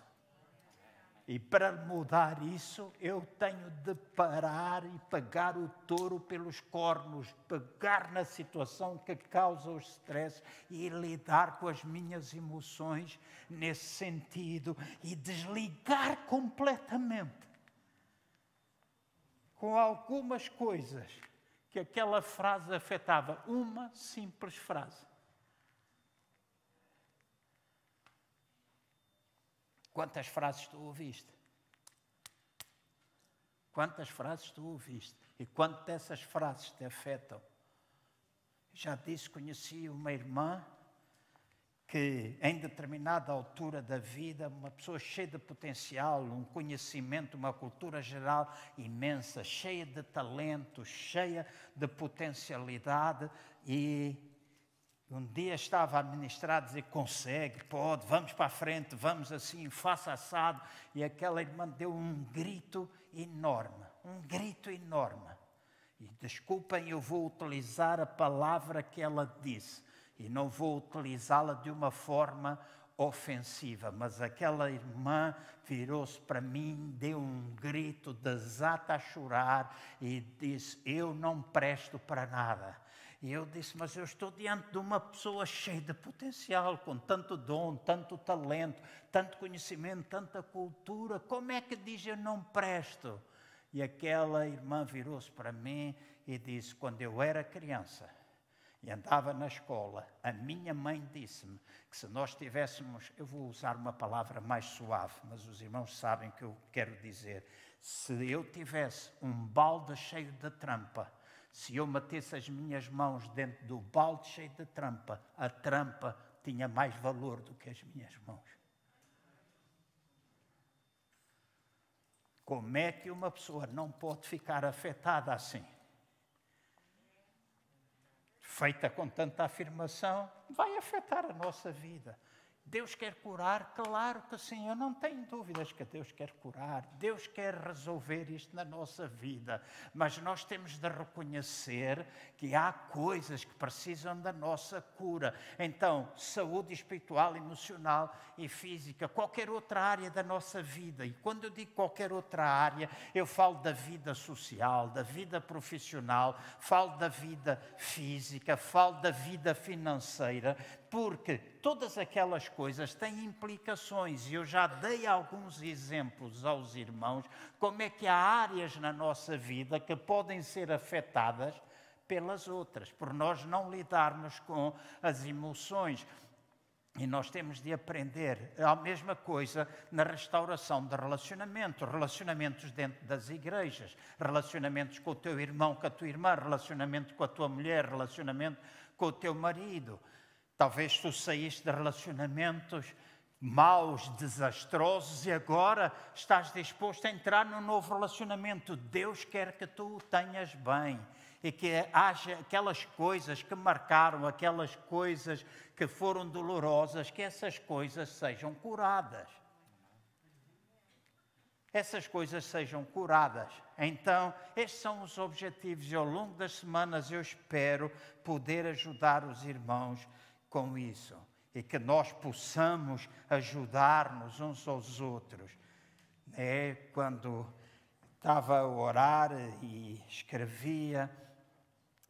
E para mudar isso, eu tenho de parar e pegar o touro pelos cornos, pegar na situação que causa o stress e lidar com as minhas emoções nesse sentido e desligar completamente com algumas coisas que aquela frase afetava. Uma simples frase. Quantas frases tu ouviste? Quantas frases tu ouviste? E quantas dessas frases te afetam? Já disse, conheci uma irmã que, em determinada altura da vida, uma pessoa cheia de potencial, um conhecimento, uma cultura geral imensa, cheia de talento, cheia de potencialidade, e um dia estava a ministrar, dizer: consegue, pode, vamos para a frente, vamos assim, faça assado. E aquela irmã deu um grito enorme, um grito enorme. E desculpem, eu vou utilizar a palavra que ela disse, e não vou utilizá-la de uma forma ofensiva, mas aquela irmã virou-se para mim, deu um grito, desata a chorar e disse: Eu não presto para nada e eu disse: Mas eu estou diante de uma pessoa cheia de potencial, com tanto dom, tanto talento, tanto conhecimento, tanta cultura. Como é que diz eu não presto? E aquela irmã virou-se para mim e disse: Quando eu era criança e andava na escola, a minha mãe disse-me que se nós tivéssemos, eu vou usar uma palavra mais suave, mas os irmãos sabem o que eu quero dizer. Se eu tivesse um balde cheio de trampa, se eu metesse as minhas mãos dentro do balde cheio de trampa, a trampa tinha mais valor do que as minhas mãos. Como é que uma pessoa não pode ficar afetada assim? Feita com tanta afirmação, vai afetar a nossa vida. Deus quer curar? Claro que sim, eu não tenho dúvidas que Deus quer curar. Deus quer resolver isto na nossa vida. Mas nós temos de reconhecer que há coisas que precisam da nossa cura. Então, saúde espiritual, emocional e física, qualquer outra área da nossa vida. E quando eu digo qualquer outra área, eu falo da vida social, da vida profissional, falo da vida física, falo da vida financeira porque todas aquelas coisas têm implicações e eu já dei alguns exemplos aos irmãos como é que há áreas na nossa vida que podem ser afetadas pelas outras, por nós não lidarmos com as emoções. E nós temos de aprender a mesma coisa na restauração de relacionamentos, relacionamentos dentro das igrejas, relacionamentos com o teu irmão, com a tua irmã, relacionamento com a tua mulher, relacionamento com o teu marido. Talvez tu saíste de relacionamentos maus, desastrosos e agora estás disposto a entrar num novo relacionamento. Deus quer que tu o tenhas bem e que haja aquelas coisas que marcaram, aquelas coisas que foram dolorosas, que essas coisas sejam curadas. Essas coisas sejam curadas. Então, estes são os objetivos e ao longo das semanas eu espero poder ajudar os irmãos com isso e que nós possamos ajudar-nos uns aos outros. É, quando estava a orar e escrevia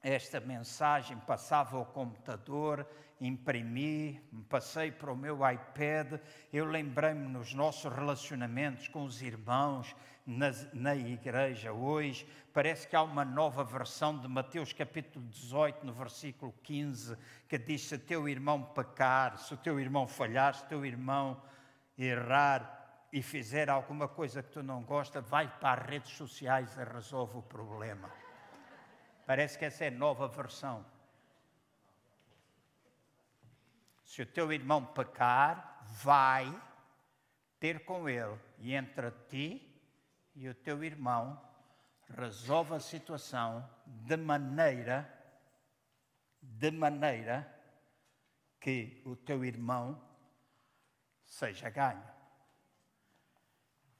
esta mensagem, passava ao computador, imprimi, passei para o meu iPad, eu lembrei-me nos nossos relacionamentos com os irmãos na, na igreja hoje, parece que há uma nova versão de Mateus capítulo 18, no versículo 15, que diz: Se teu irmão pecar, se teu irmão falhar, se teu irmão errar e fizer alguma coisa que tu não gosta, vai para as redes sociais e resolve o problema. Parece que essa é nova versão. Se o teu irmão pecar, vai ter com ele e entre ti e o teu irmão resolve a situação de maneira de maneira que o teu irmão seja ganho.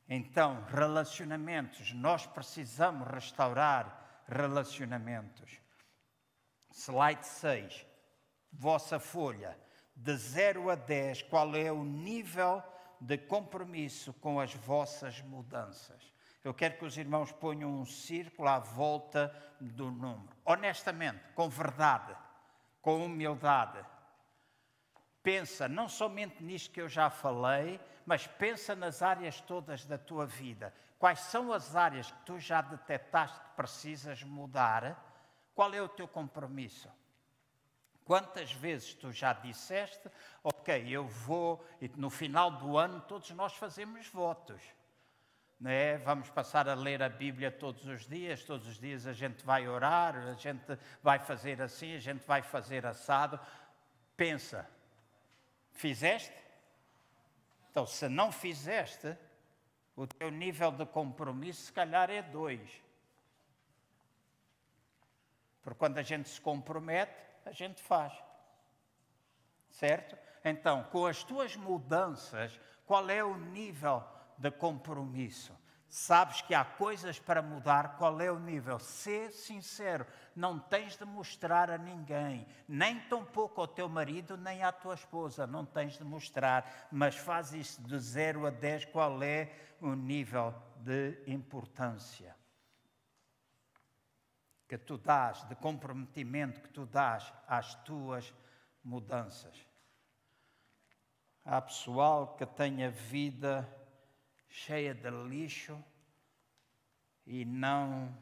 Então, relacionamentos, nós precisamos restaurar relacionamentos. Slide 6, vossa folha, de 0 a 10, qual é o nível de compromisso com as vossas mudanças? Eu quero que os irmãos ponham um círculo à volta do número. Honestamente, com verdade, com humildade. Pensa não somente nisto que eu já falei, mas pensa nas áreas todas da tua vida. Quais são as áreas que tu já detectaste que precisas mudar? Qual é o teu compromisso? Quantas vezes tu já disseste, ok, eu vou, e no final do ano todos nós fazemos votos né? Vamos passar a ler a Bíblia todos os dias, todos os dias a gente vai orar, a gente vai fazer assim, a gente vai fazer assado. Pensa, fizeste? Então, se não fizeste, o teu nível de compromisso se calhar é dois. Porque quando a gente se compromete, a gente faz. Certo? Então, com as tuas mudanças, qual é o nível de compromisso. Sabes que há coisas para mudar, qual é o nível? Ser sincero, não tens de mostrar a ninguém, nem tampouco ao teu marido, nem à tua esposa, não tens de mostrar, mas faz isso de 0 a 10, qual é o nível de importância que tu dás, de comprometimento que tu dás às tuas mudanças. Há pessoal que tem a vida cheia de lixo e não,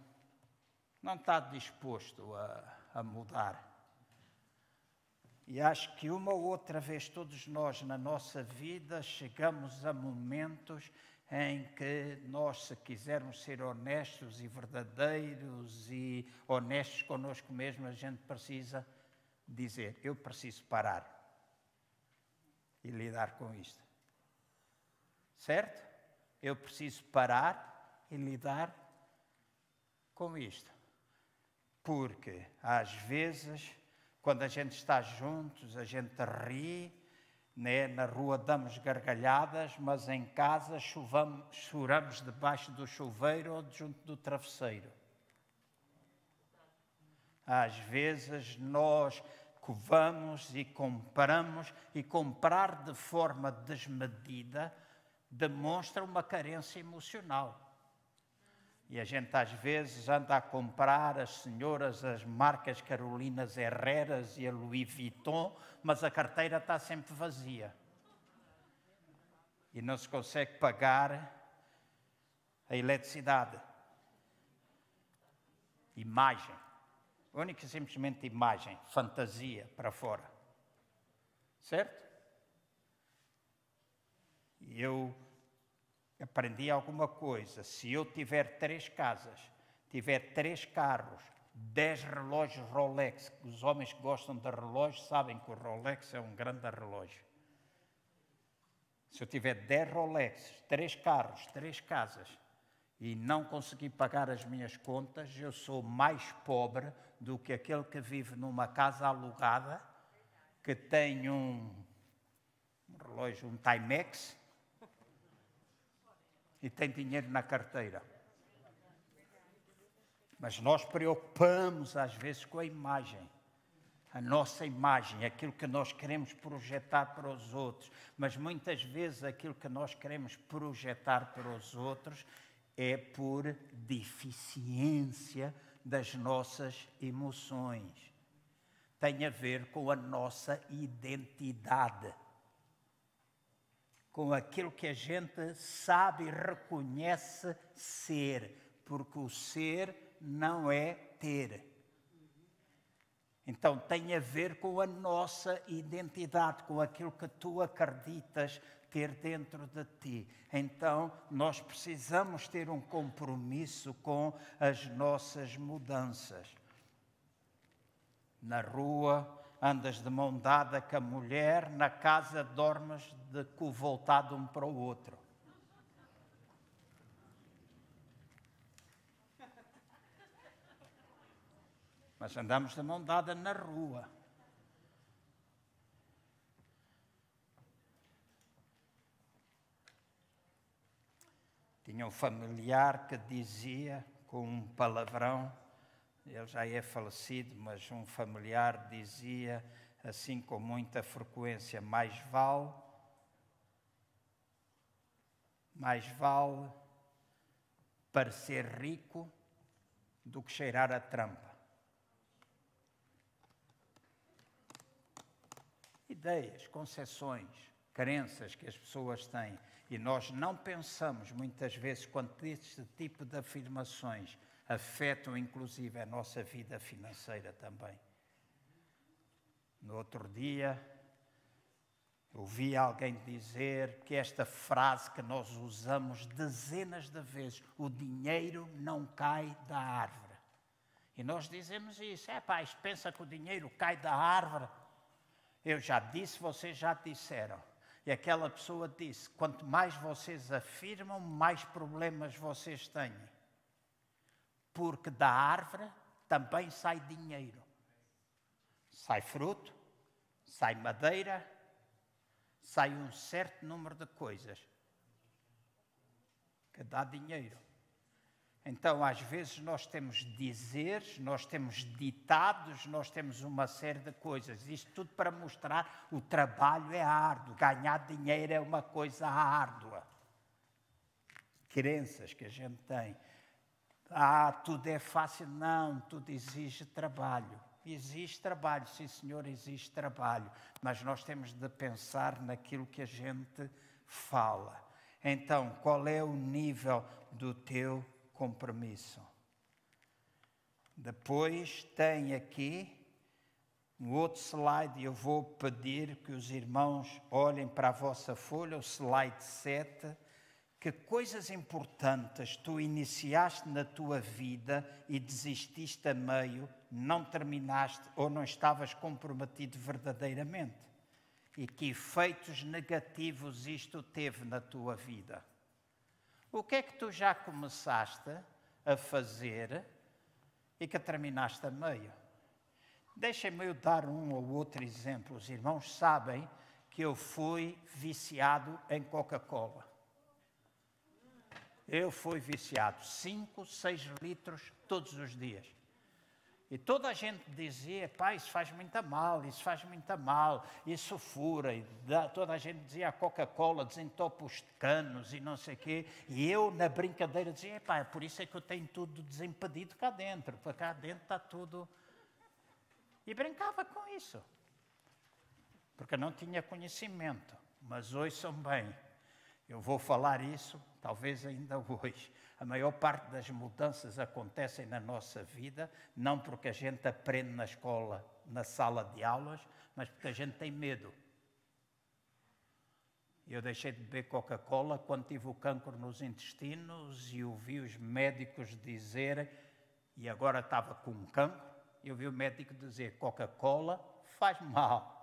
não está disposto a, a mudar. E acho que uma ou outra vez todos nós na nossa vida chegamos a momentos em que nós, se quisermos ser honestos e verdadeiros e honestos connosco mesmo, a gente precisa dizer: eu preciso parar e lidar com isto. Certo? Eu preciso parar e lidar com isto. Porque, às vezes, quando a gente está juntos, a gente ri, né? na rua damos gargalhadas, mas em casa chuvamos, choramos debaixo do chuveiro ou junto do travesseiro. Às vezes nós covamos e compramos, e comprar de forma desmedida demonstra uma carência emocional. E a gente às vezes anda a comprar as senhoras, as marcas Carolinas Herreras e a Louis Vuitton, mas a carteira está sempre vazia. E não se consegue pagar a eletricidade. Imagem. Única e simplesmente imagem, fantasia para fora. Certo? E eu aprendi alguma coisa. Se eu tiver três casas, tiver três carros, dez relógios Rolex, os homens que gostam de relógios sabem que o Rolex é um grande relógio. Se eu tiver dez Rolex, três carros, três casas e não conseguir pagar as minhas contas, eu sou mais pobre do que aquele que vive numa casa alugada, que tem um relógio, um Timex, e tem dinheiro na carteira. Mas nós preocupamos às vezes com a imagem, a nossa imagem, aquilo que nós queremos projetar para os outros. Mas muitas vezes aquilo que nós queremos projetar para os outros é por deficiência das nossas emoções. Tem a ver com a nossa identidade com aquilo que a gente sabe e reconhece ser, porque o ser não é ter. Então tem a ver com a nossa identidade, com aquilo que tu acreditas ter dentro de ti. Então nós precisamos ter um compromisso com as nossas mudanças. Na rua, andas de mão dada com a mulher, na casa dormes de cu voltado um para o outro. Mas andamos de mão dada na rua. Tinha um familiar que dizia com um palavrão ele já é falecido, mas um familiar dizia assim com muita frequência: mais vale, mais vale parecer rico do que cheirar a trampa. Ideias, concepções, crenças que as pessoas têm. E nós não pensamos muitas vezes quando este tipo de afirmações afetam inclusive a nossa vida financeira também. No outro dia, ouvi alguém dizer que esta frase que nós usamos dezenas de vezes: o dinheiro não cai da árvore. E nós dizemos isso: é pá, pensa que o dinheiro cai da árvore. Eu já disse, vocês já disseram. E aquela pessoa disse: quanto mais vocês afirmam, mais problemas vocês têm porque da árvore também sai dinheiro. Sai fruto, sai madeira, sai um certo número de coisas que dá dinheiro. Então, às vezes, nós temos dizeres, nós temos ditados, nós temos uma série de coisas. Isto tudo para mostrar o trabalho é árduo, ganhar dinheiro é uma coisa árdua. Crenças que a gente tem. Ah, tudo é fácil. Não, tudo exige trabalho. Existe trabalho, sim senhor, existe trabalho. Mas nós temos de pensar naquilo que a gente fala. Então, qual é o nível do teu compromisso? Depois tem aqui um outro slide, eu vou pedir que os irmãos olhem para a vossa folha, o slide 7 que coisas importantes tu iniciaste na tua vida e desististe a meio, não terminaste ou não estavas comprometido verdadeiramente. E que efeitos negativos isto teve na tua vida. O que é que tu já começaste a fazer e que terminaste a meio? Deixem-me eu dar um ou outro exemplo. Os irmãos sabem que eu fui viciado em Coca-Cola. Eu fui viciado 5, 6 litros todos os dias. E toda a gente dizia, pá, isso faz muito mal, isso faz muito mal, isso fura. E toda a gente dizia, a Coca-Cola desentopa os canos e não sei o quê. E eu, na brincadeira, dizia, pá, é por isso é que eu tenho tudo desimpedido cá dentro, porque cá dentro está tudo... E brincava com isso, porque não tinha conhecimento. Mas ouçam bem, eu vou falar isso, talvez ainda hoje. A maior parte das mudanças acontecem na nossa vida, não porque a gente aprende na escola, na sala de aulas, mas porque a gente tem medo. Eu deixei de beber Coca-Cola quando tive o cancro nos intestinos e ouvi os médicos dizerem, e agora estava com cancro, eu vi o médico dizer: Coca-Cola faz mal.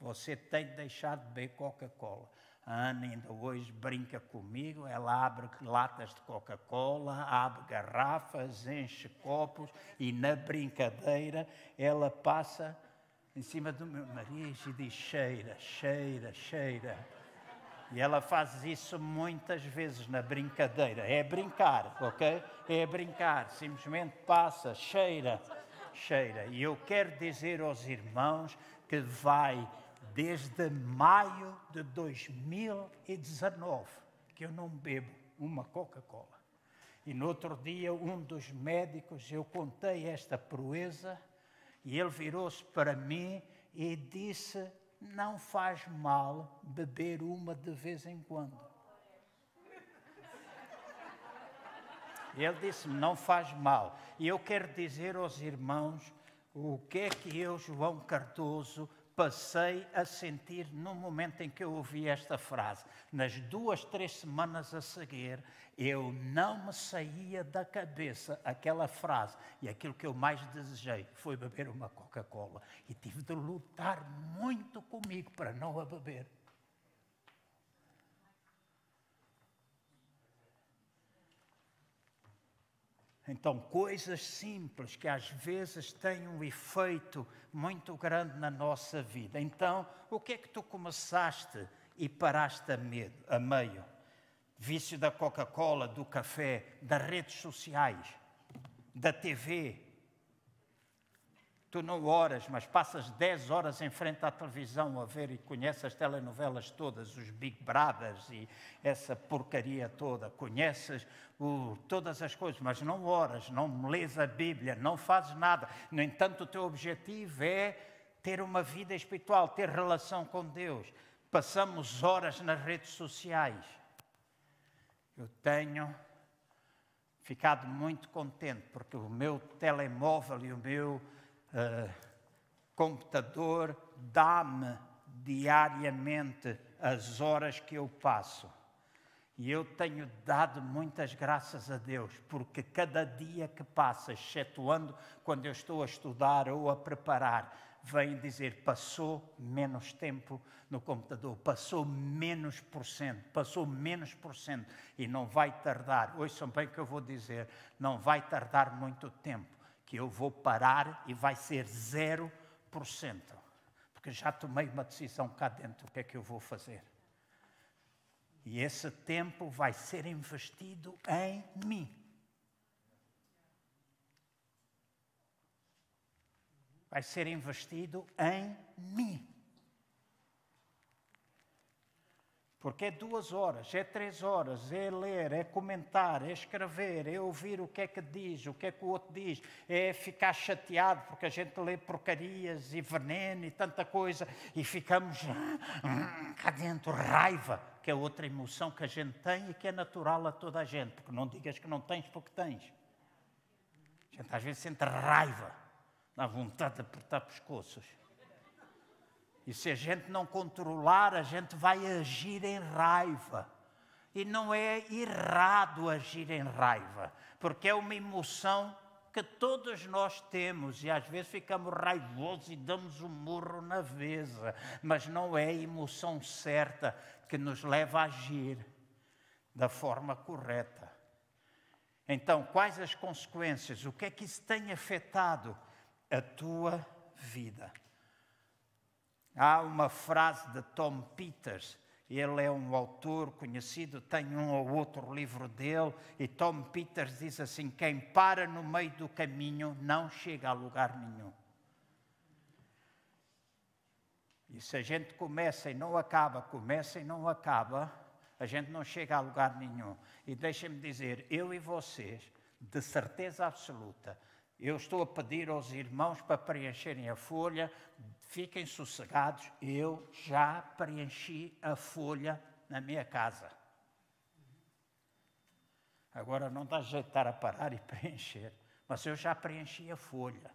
Você tem de deixar de beber Coca-Cola. A Ana ainda hoje brinca comigo, ela abre latas de Coca-Cola, abre garrafas, enche copos e na brincadeira ela passa em cima do meu nariz e diz cheira, cheira, cheira. E ela faz isso muitas vezes na brincadeira. É brincar, ok? É brincar. Simplesmente passa, cheira, cheira. E eu quero dizer aos irmãos que vai desde maio de 2019 que eu não bebo uma Coca-Cola. E no outro dia, um dos médicos, eu contei esta proeza, e ele virou-se para mim e disse: Não faz mal beber uma de vez em quando. Ele disse-me: Não faz mal. E eu quero dizer aos irmãos o que é que eu, João Cardoso, passei a sentir no momento em que eu ouvi esta frase. Nas duas, três semanas a seguir, eu não me saía da cabeça aquela frase. E aquilo que eu mais desejei foi beber uma Coca-Cola. E tive de lutar muito comigo para não a beber. Então, coisas simples que às vezes têm um efeito muito grande na nossa vida. Então, o que é que tu começaste e paraste a, medo, a meio? Vício da Coca-Cola, do café, das redes sociais, da TV, Tu não oras, mas passas 10 horas em frente à televisão a ver e conheces as telenovelas todas, os Big Brothers e essa porcaria toda. Conheces todas as coisas, mas não oras, não lês a Bíblia, não fazes nada. No entanto, o teu objetivo é ter uma vida espiritual, ter relação com Deus. Passamos horas nas redes sociais. Eu tenho ficado muito contente porque o meu telemóvel e o meu uh, computador dá-me diariamente as horas que eu passo. E eu tenho dado muitas graças a Deus, porque cada dia que passa, excetuando quando eu estou a estudar ou a preparar, vem dizer passou menos tempo no computador, passou menos por cento, passou menos por cento e não vai tardar. Ouçam bem o que eu vou dizer, não vai tardar muito tempo que eu vou parar e vai ser 0%. Porque já tomei uma decisão cá dentro, o que é que eu vou fazer? E esse tempo vai ser investido em mim. Vai ser investido em mim. Porque é duas horas, é três horas, é ler, é comentar, é escrever, é ouvir o que é que diz, o que é que o outro diz, é ficar chateado porque a gente lê porcarias e veneno e tanta coisa e ficamos hum, cá dentro, raiva, que é outra emoção que a gente tem e que é natural a toda a gente, porque não digas que não tens porque tens. A gente às vezes sente raiva, dá vontade de apertar pescoços. E se a gente não controlar, a gente vai agir em raiva. E não é errado agir em raiva, porque é uma emoção que todos nós temos e às vezes ficamos raivosos e damos um murro na veza, mas não é a emoção certa que nos leva a agir da forma correta. Então, quais as consequências? O que é que isso tem afetado a tua vida? Há uma frase de Tom Peters ele é um autor conhecido, tem um ou outro livro dele, e Tom Peters diz assim: quem para no meio do caminho não chega a lugar nenhum. E se a gente começa e não acaba, começa e não acaba, a gente não chega a lugar nenhum. E deixem-me dizer, eu e vocês, de certeza absoluta, eu estou a pedir aos irmãos para preencherem a folha, fiquem sossegados, eu já preenchi a folha na minha casa. Agora não dá jeito de estar a parar e preencher, mas eu já preenchi a folha.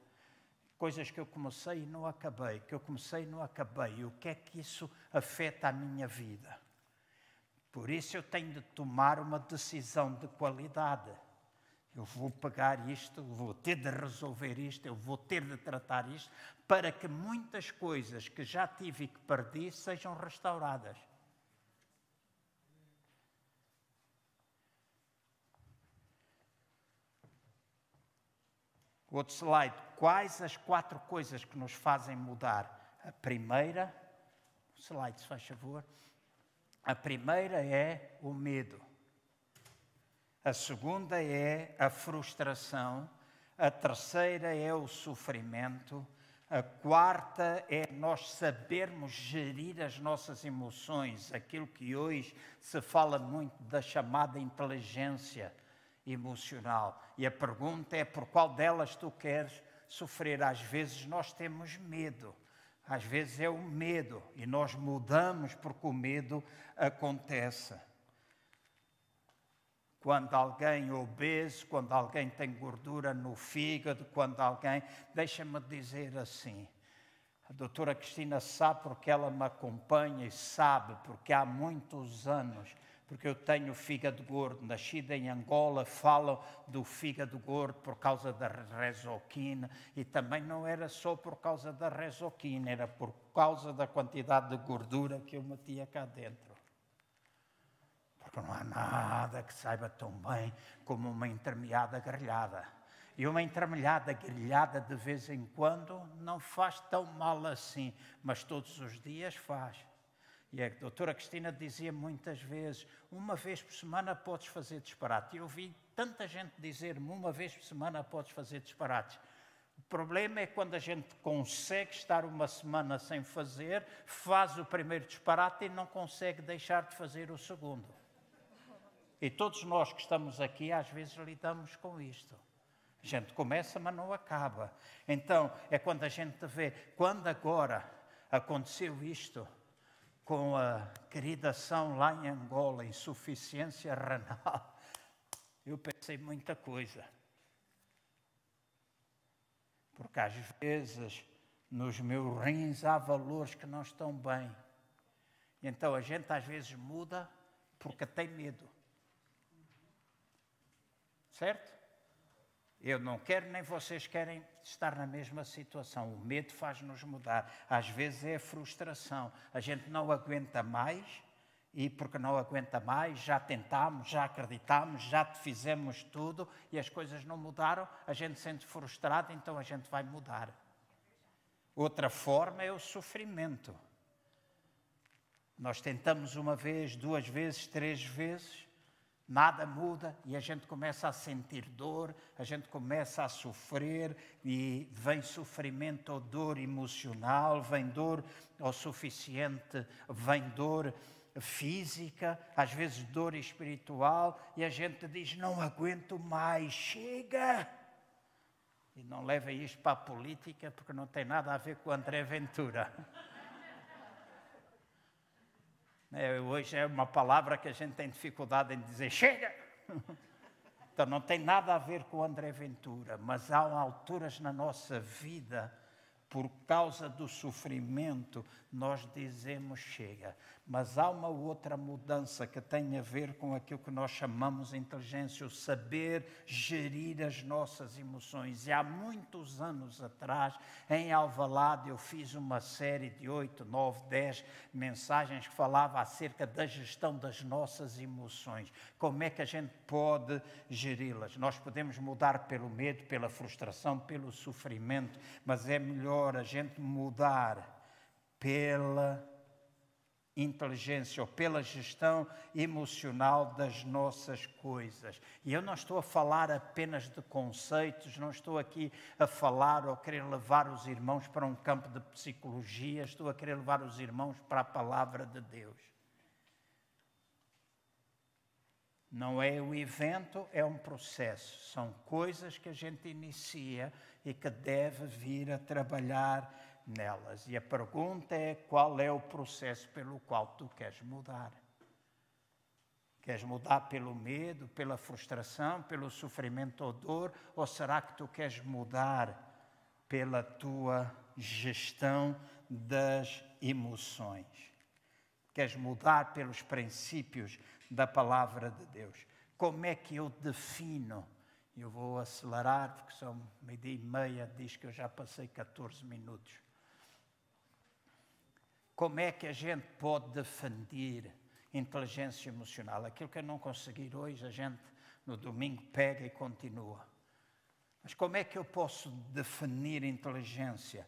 Coisas que eu comecei e não acabei, que eu comecei e não acabei. O que é que isso afeta a minha vida? Por isso eu tenho de tomar uma decisão de qualidade. Eu vou pegar isto, vou ter de resolver isto, eu vou ter de tratar isto, para que muitas coisas que já tive e que perdi sejam restauradas. Outro slide. Quais as quatro coisas que nos fazem mudar? A primeira, slide, se faz favor. A primeira é o medo. A segunda é a frustração. A terceira é o sofrimento. A quarta é nós sabermos gerir as nossas emoções, aquilo que hoje se fala muito da chamada inteligência emocional. E a pergunta é por qual delas tu queres sofrer? Às vezes nós temos medo. Às vezes é o medo e nós mudamos porque o medo acontece quando alguém é obeso, quando alguém tem gordura no fígado, quando alguém. Deixa-me dizer assim. A doutora Cristina sabe porque ela me acompanha e sabe porque há muitos anos, porque eu tenho fígado gordo, nascida em Angola, falam do fígado gordo por causa da resoquina e também não era só por causa da resoquina, era por causa da quantidade de gordura que eu metia cá dentro porque não há nada que saiba tão bem como uma intermeada grelhada. E uma intermelhada grelhada de vez em quando não faz tão mal assim, mas todos os dias faz. E a doutora Cristina dizia muitas vezes: uma vez por semana podes fazer disparate. E eu ouvi tanta gente dizer-me: uma vez por semana podes fazer disparates. O problema é quando a gente consegue estar uma semana sem fazer, faz o primeiro disparate e não consegue deixar de fazer o segundo. E todos nós que estamos aqui, às vezes lidamos com isto. A gente começa, mas não acaba. Então, é quando a gente vê, quando agora aconteceu isto com a querida São lá em Angola, insuficiência renal, eu pensei muita coisa. Porque às vezes nos meus rins há valores que não estão bem. Então a gente às vezes muda porque tem medo. Certo? Eu não quero nem vocês querem estar na mesma situação. O medo faz-nos mudar. Às vezes é a frustração. A gente não aguenta mais e porque não aguenta mais, já tentámos, já acreditámos, já fizemos tudo e as coisas não mudaram, a gente sente frustrado, então a gente vai mudar. Outra forma é o sofrimento. Nós tentamos uma vez, duas vezes, três vezes nada muda e a gente começa a sentir dor, a gente começa a sofrer e vem sofrimento ou dor emocional, vem dor o suficiente, vem dor física, às vezes dor espiritual e a gente diz: Não aguento mais, chega! E não leva isto para a política porque não tem nada a ver com André Ventura. É, hoje é uma palavra que a gente tem dificuldade em dizer, chega! Então não tem nada a ver com André Ventura, mas há alturas na nossa vida, por causa do sofrimento, nós dizemos chega. Mas há uma outra mudança que tem a ver com aquilo que nós chamamos inteligência, o saber gerir as nossas emoções. E há muitos anos atrás, em Alvalade, eu fiz uma série de oito, nove, dez mensagens que falava acerca da gestão das nossas emoções. Como é que a gente pode geri-las? Nós podemos mudar pelo medo, pela frustração, pelo sofrimento, mas é melhor a gente mudar pela inteligência ou pela gestão emocional das nossas coisas. E eu não estou a falar apenas de conceitos, não estou aqui a falar ou a querer levar os irmãos para um campo de psicologia, estou a querer levar os irmãos para a palavra de Deus. Não é o evento, é um processo. São coisas que a gente inicia e que deve vir a trabalhar nelas. E a pergunta é: qual é o processo pelo qual tu queres mudar? Queres mudar pelo medo, pela frustração, pelo sofrimento ou dor? Ou será que tu queres mudar pela tua gestão das emoções? Queres mudar pelos princípios da palavra de Deus? Como é que eu defino? Eu vou acelerar, porque são meia-dia e meia, diz que eu já passei 14 minutos. Como é que a gente pode defender inteligência emocional? Aquilo que eu não conseguir hoje, a gente no domingo pega e continua. Mas como é que eu posso definir inteligência?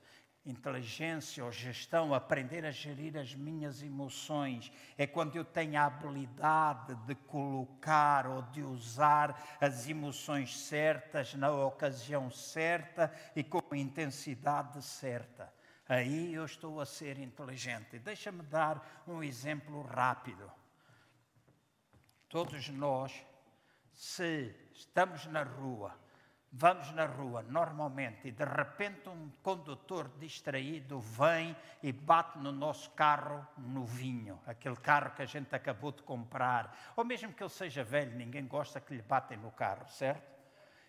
Inteligência ou gestão, aprender a gerir as minhas emoções, é quando eu tenho a habilidade de colocar ou de usar as emoções certas na ocasião certa e com intensidade certa aí eu estou a ser inteligente. Deixa-me dar um exemplo rápido. Todos nós, se estamos na rua, vamos na rua normalmente e de repente um condutor distraído vem e bate no nosso carro novinho, aquele carro que a gente acabou de comprar, ou mesmo que ele seja velho, ninguém gosta que lhe batem no carro, certo?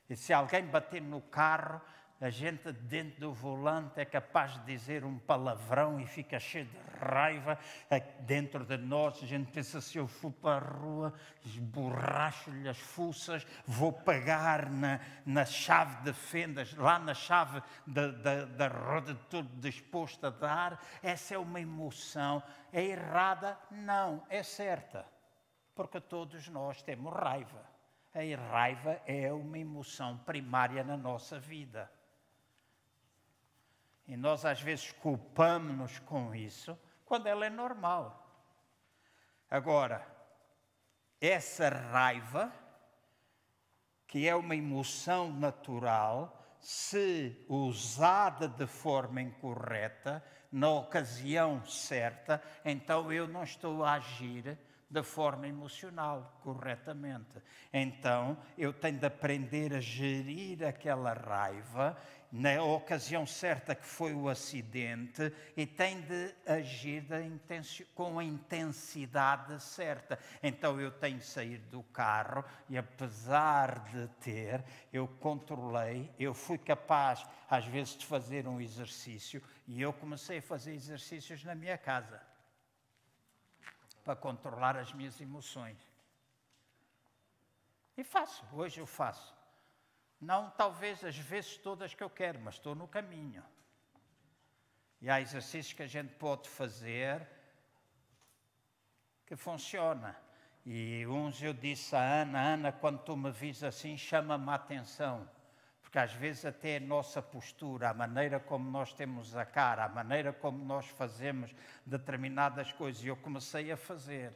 E se alguém bater no carro, a gente dentro do volante é capaz de dizer um palavrão e fica cheio de raiva dentro de nós. A gente pensa: se eu for para a rua, esborracho-lhe as fuças, vou pagar na, na chave de fendas, lá na chave da, da, da roda, tudo disposto a dar. Essa é uma emoção. É errada? Não, é certa. Porque todos nós temos raiva. A raiva é uma emoção primária na nossa vida. E nós às vezes culpamos-nos com isso, quando ela é normal. Agora, essa raiva, que é uma emoção natural, se usada de forma incorreta, na ocasião certa, então eu não estou a agir da forma emocional corretamente. Então eu tenho de aprender a gerir aquela raiva na ocasião certa que foi o acidente e tem de agir com a intensidade certa. Então eu tenho de sair do carro e, apesar de ter, eu controlei, eu fui capaz, às vezes, de fazer um exercício e eu comecei a fazer exercícios na minha casa para controlar as minhas emoções. E faço, hoje eu faço. Não talvez as vezes todas que eu quero, mas estou no caminho. E há exercícios que a gente pode fazer que funciona. E uns eu disse a Ana, Ana, quando tu me vis assim, chama-me a atenção. Porque às vezes até a nossa postura, a maneira como nós temos a cara, a maneira como nós fazemos determinadas coisas, eu comecei a fazer.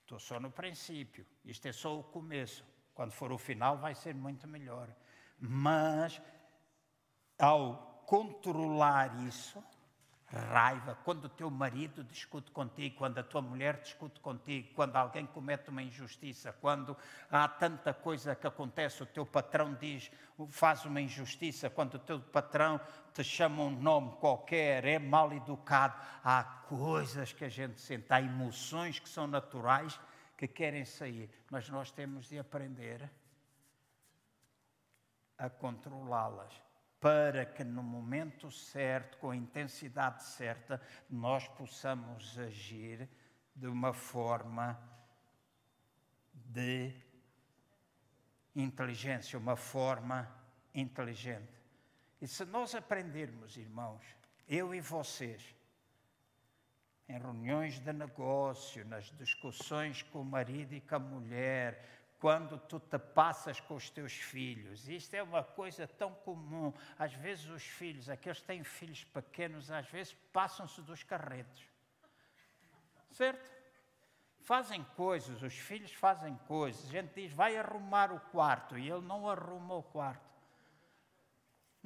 Estou só no princípio, isto é só o começo. Quando for o final, vai ser muito melhor. Mas, ao controlar isso, raiva, quando o teu marido discute contigo, quando a tua mulher discute contigo, quando alguém comete uma injustiça, quando há tanta coisa que acontece, o teu patrão diz, faz uma injustiça, quando o teu patrão te chama um nome qualquer, é mal educado, há coisas que a gente sente, há emoções que são naturais que querem sair, mas nós temos de aprender a controlá-las para que no momento certo, com a intensidade certa, nós possamos agir de uma forma de inteligência, uma forma inteligente. E se nós aprendermos, irmãos, eu e vocês, em reuniões de negócio, nas discussões com o marido e com a mulher, quando tu te passas com os teus filhos. Isto é uma coisa tão comum. Às vezes os filhos, aqueles que têm filhos pequenos, às vezes passam-se dos carretos. Certo? Fazem coisas, os filhos fazem coisas. A gente diz, vai arrumar o quarto, e ele não arruma o quarto.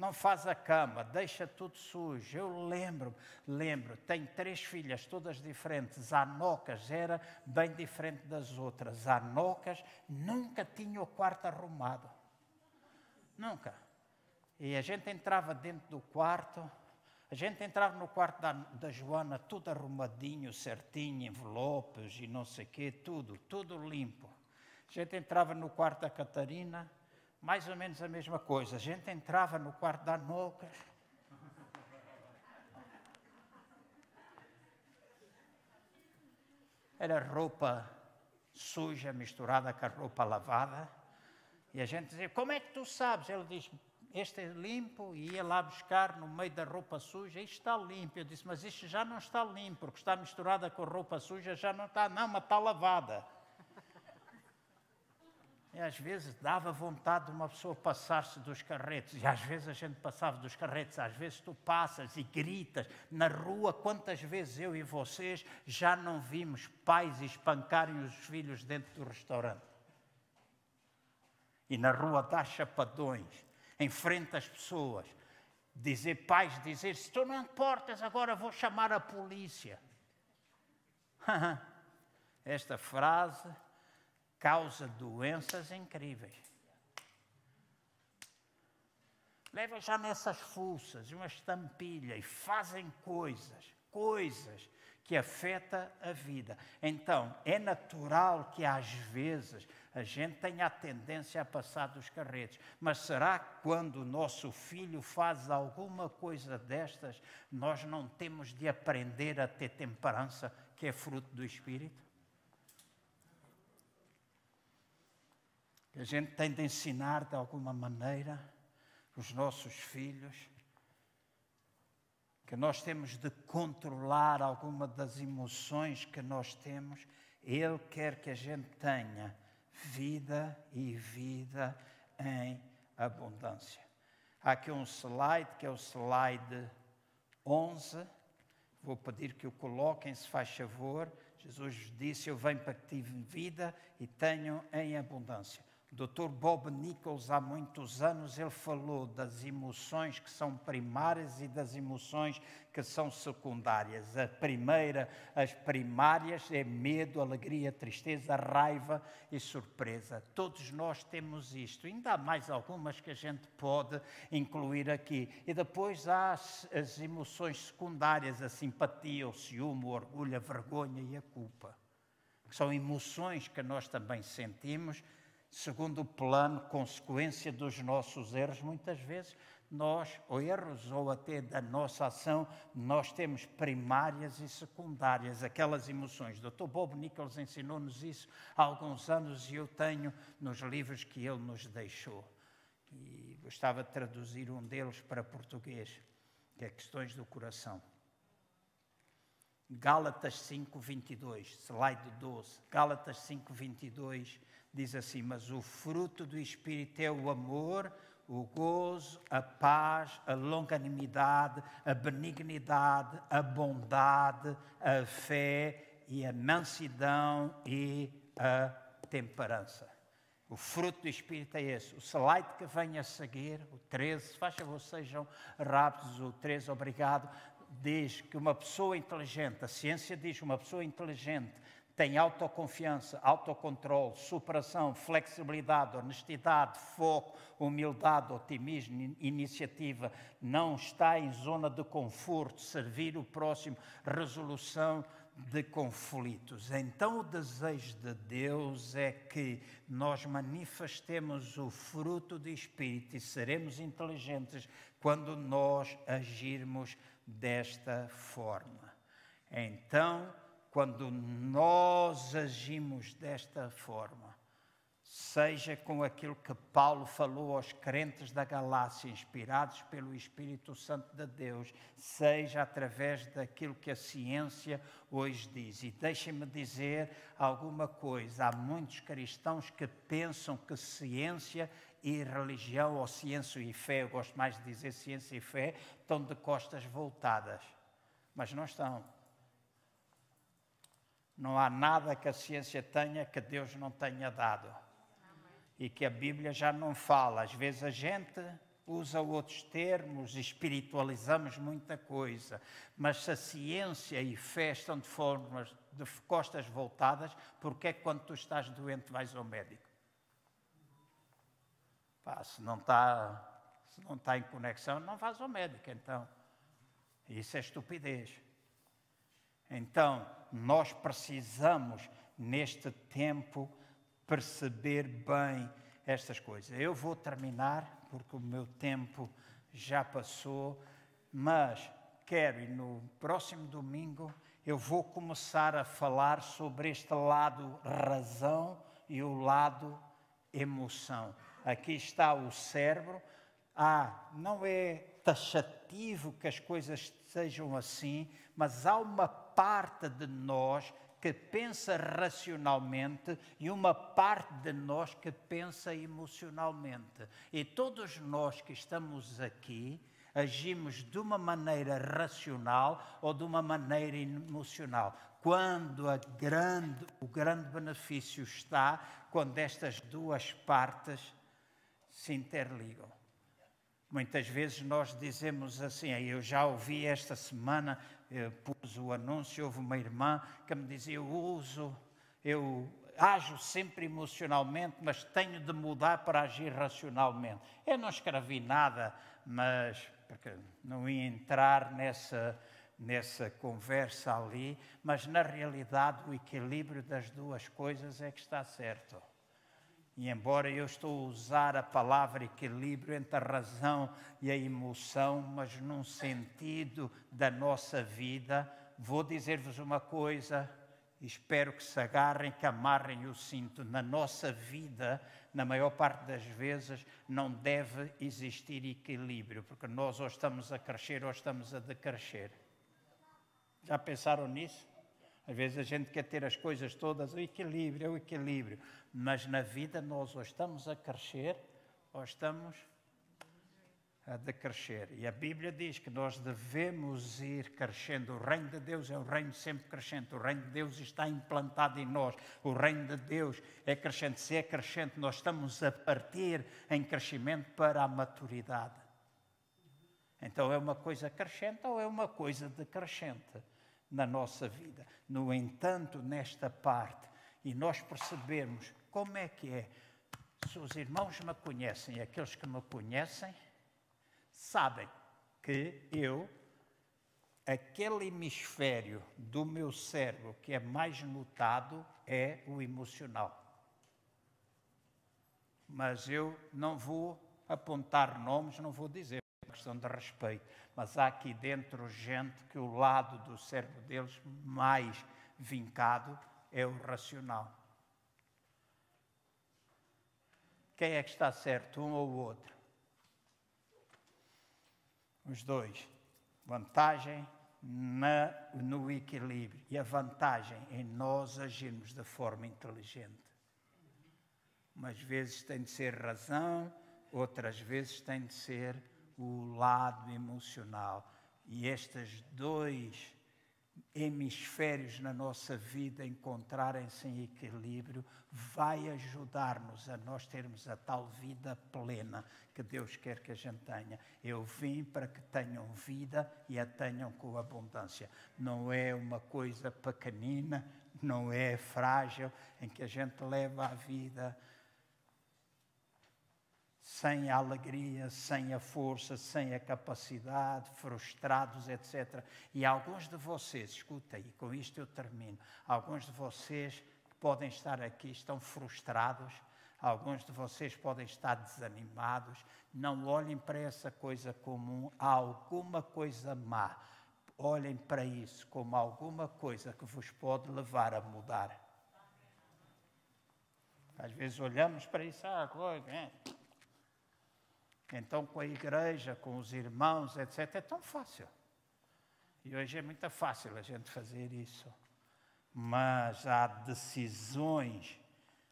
Não faz a cama, deixa tudo sujo. Eu lembro, lembro, tenho três filhas, todas diferentes. A Nocas era bem diferente das outras. A Nocas nunca tinha o quarto arrumado. Nunca. E a gente entrava dentro do quarto, a gente entrava no quarto da, da Joana, tudo arrumadinho, certinho, envelopes e não sei o quê, tudo, tudo limpo. A gente entrava no quarto da Catarina, mais ou menos a mesma coisa. A gente entrava no quarto da Noca. Era roupa suja misturada com a roupa lavada. E a gente dizia: Como é que tu sabes? Ele diz: este é limpo, e ia lá buscar no meio da roupa suja, isto está limpo. Eu disse, mas isto já não está limpo, porque está misturada com roupa suja, já não está, não, mas está lavada. E às vezes dava vontade de uma pessoa passar-se dos carretos, e às vezes a gente passava dos carretos, às vezes tu passas e gritas na rua. Quantas vezes eu e vocês já não vimos pais espancarem os filhos dentro do restaurante? E na rua dá chapadões em frente às pessoas. Dizer, pais, dizer, se tu não importas, agora vou chamar a polícia. Esta frase causa doenças incríveis. Leva já nessas fuças uma estampilha e fazem coisas, coisas que afeta a vida. Então, é natural que às vezes a gente tem a tendência a passar dos carretos. Mas será que quando o nosso filho faz alguma coisa destas, nós não temos de aprender a ter temperança, que é fruto do Espírito? Que a gente tem de ensinar de alguma maneira os nossos filhos que nós temos de controlar alguma das emoções que nós temos. Ele quer que a gente tenha vida e vida em abundância. Há aqui um slide, que é o slide 11. Vou pedir que o coloquem, se faz favor. Jesus disse: Eu venho para que tive vida e tenham em abundância. Dr. Bob Nichols, há muitos anos, ele falou das emoções que são primárias e das emoções que são secundárias. A primeira, as primárias, é medo, alegria, tristeza, raiva e surpresa. Todos nós temos isto. Ainda há mais algumas que a gente pode incluir aqui. E depois há as, as emoções secundárias, a simpatia, o ciúme, o orgulho, a vergonha e a culpa. Que são emoções que nós também sentimos segundo o plano, consequência dos nossos erros, muitas vezes nós, ou erros, ou até da nossa ação, nós temos primárias e secundárias, aquelas emoções. O Dr. Bob Nichols ensinou-nos isso há alguns anos e eu tenho nos livros que ele nos deixou. E gostava de traduzir um deles para português, que é Questões do Coração. Gálatas 5, 22, slide 12. Gálatas 5, 22 diz assim: Mas o fruto do Espírito é o amor, o gozo, a paz, a longanimidade, a benignidade, a bondade, a fé e a mansidão e a temperança. O fruto do Espírito é esse. O slide que vem a seguir, o 13, faz favor, sejam rápidos, o 13, obrigado, diz que uma pessoa inteligente, a ciência diz que uma pessoa inteligente tem autoconfiança, autocontrole, superação, flexibilidade, honestidade, foco, humildade, otimismo, iniciativa, não está em zona de conforto, servir o próximo, resolução de conflitos. Então, o desejo de Deus é que nós manifestemos o fruto do Espírito e seremos inteligentes quando nós agirmos desta forma. Então, quando nós agimos desta forma, seja com aquilo que Paulo falou aos crentes da Galácia, inspirados pelo Espírito Santo de Deus, seja através daquilo que a ciência hoje diz. E deixem-me dizer alguma coisa: há muitos cristãos que pensam que ciência e religião, ou ciência e fé, eu gosto mais de dizer ciência e fé, estão de costas voltadas. Mas não estão Não há nada que a ciência tenha que Deus não tenha dado. E que a Bíblia já não fala. Às vezes a gente usa outros termos, espiritualizamos muita coisa, mas se a ciência e fé estão de formas de costas voltadas, porque é que quando tu estás doente vais ao médico? Pá, se não está se não está em conexão, não vais ao médico, então. Isso é estupidez. Então, nós precisamos, neste tempo, perceber bem estas coisas. Eu vou terminar porque o meu tempo já passou, mas quero, e no próximo domingo, eu vou começar a falar sobre este lado razão e o lado emoção. Aqui está o cérebro. Ah, não é taxativo que as coisas sejam assim, mas há uma parte de nós que pensa racionalmente e uma parte de nós que pensa emocionalmente. E todos nós que estamos aqui agimos de uma maneira racional ou de uma maneira emocional. Quando grande, o grande benefício está quando estas duas partes se interligam. Muitas vezes nós dizemos assim, eu já ouvi esta semana pus o anúncio, houve uma irmã que me dizia: Eu uso, eu ajo sempre emocionalmente, mas tenho de mudar para agir racionalmente. Eu não escrevi nada, mas porque não ia entrar nessa, nessa conversa ali, mas na realidade o equilíbrio das duas coisas é que está certo. E embora eu estou a usar a palavra equilíbrio entre a razão e a emoção, mas num sentido da nossa vida, vou dizer-vos uma coisa, espero que se agarrem, que amarrem o cinto. Na nossa vida, na maior parte das vezes, não deve existir equilíbrio, porque nós ou estamos a crescer ou estamos a decrescer. Já pensaram nisso? Às vezes a gente quer ter as coisas todas, o equilíbrio, é o equilíbrio. Mas na vida nós ou estamos a crescer ou estamos a decrescer. E a Bíblia diz que nós devemos ir crescendo. O reino de Deus é um reino sempre crescente. O reino de Deus está implantado em nós. O reino de Deus é crescente. Se é crescente, nós estamos a partir em crescimento para a maturidade. Então é uma coisa crescente ou é uma coisa decrescente na nossa vida. No entanto, nesta parte, e nós percebemos como é que é. Se os irmãos me conhecem, aqueles que me conhecem, sabem que eu, aquele hemisfério do meu cérebro que é mais notado é o emocional. Mas eu não vou apontar nomes, não vou dizer, questão de respeito. Mas há aqui dentro gente que o lado do cérebro deles mais vincado é o racional. Quem é que está certo, um ou o outro? Os dois. Vantagem na, no equilíbrio e a vantagem em nós agirmos de forma inteligente. Umas vezes tem de ser razão, outras vezes tem de ser o lado emocional. E estes dois hemisférios na nossa vida encontrarem-se em equilíbrio, vai ajudar-nos a nós termos a tal vida plena que Deus quer que a gente tenha. Eu vim para que tenham vida e a tenham com abundância. Não é uma coisa pequenina, não é frágil, em que a gente leva a vida sem a alegria, sem a força, sem a capacidade, frustrados, etc. E alguns de vocês, escuta aí, com isto eu termino, alguns de vocês que podem estar aqui estão frustrados, alguns de vocês podem estar desanimados, não olhem para essa coisa como alguma coisa má. Olhem para isso como alguma coisa que vos pode levar a mudar. Às vezes olhamos para isso, ah, coisa, é então, com a igreja, com os irmãos, etc., é tão fácil. E hoje é muito fácil a gente fazer isso. Mas há decisões,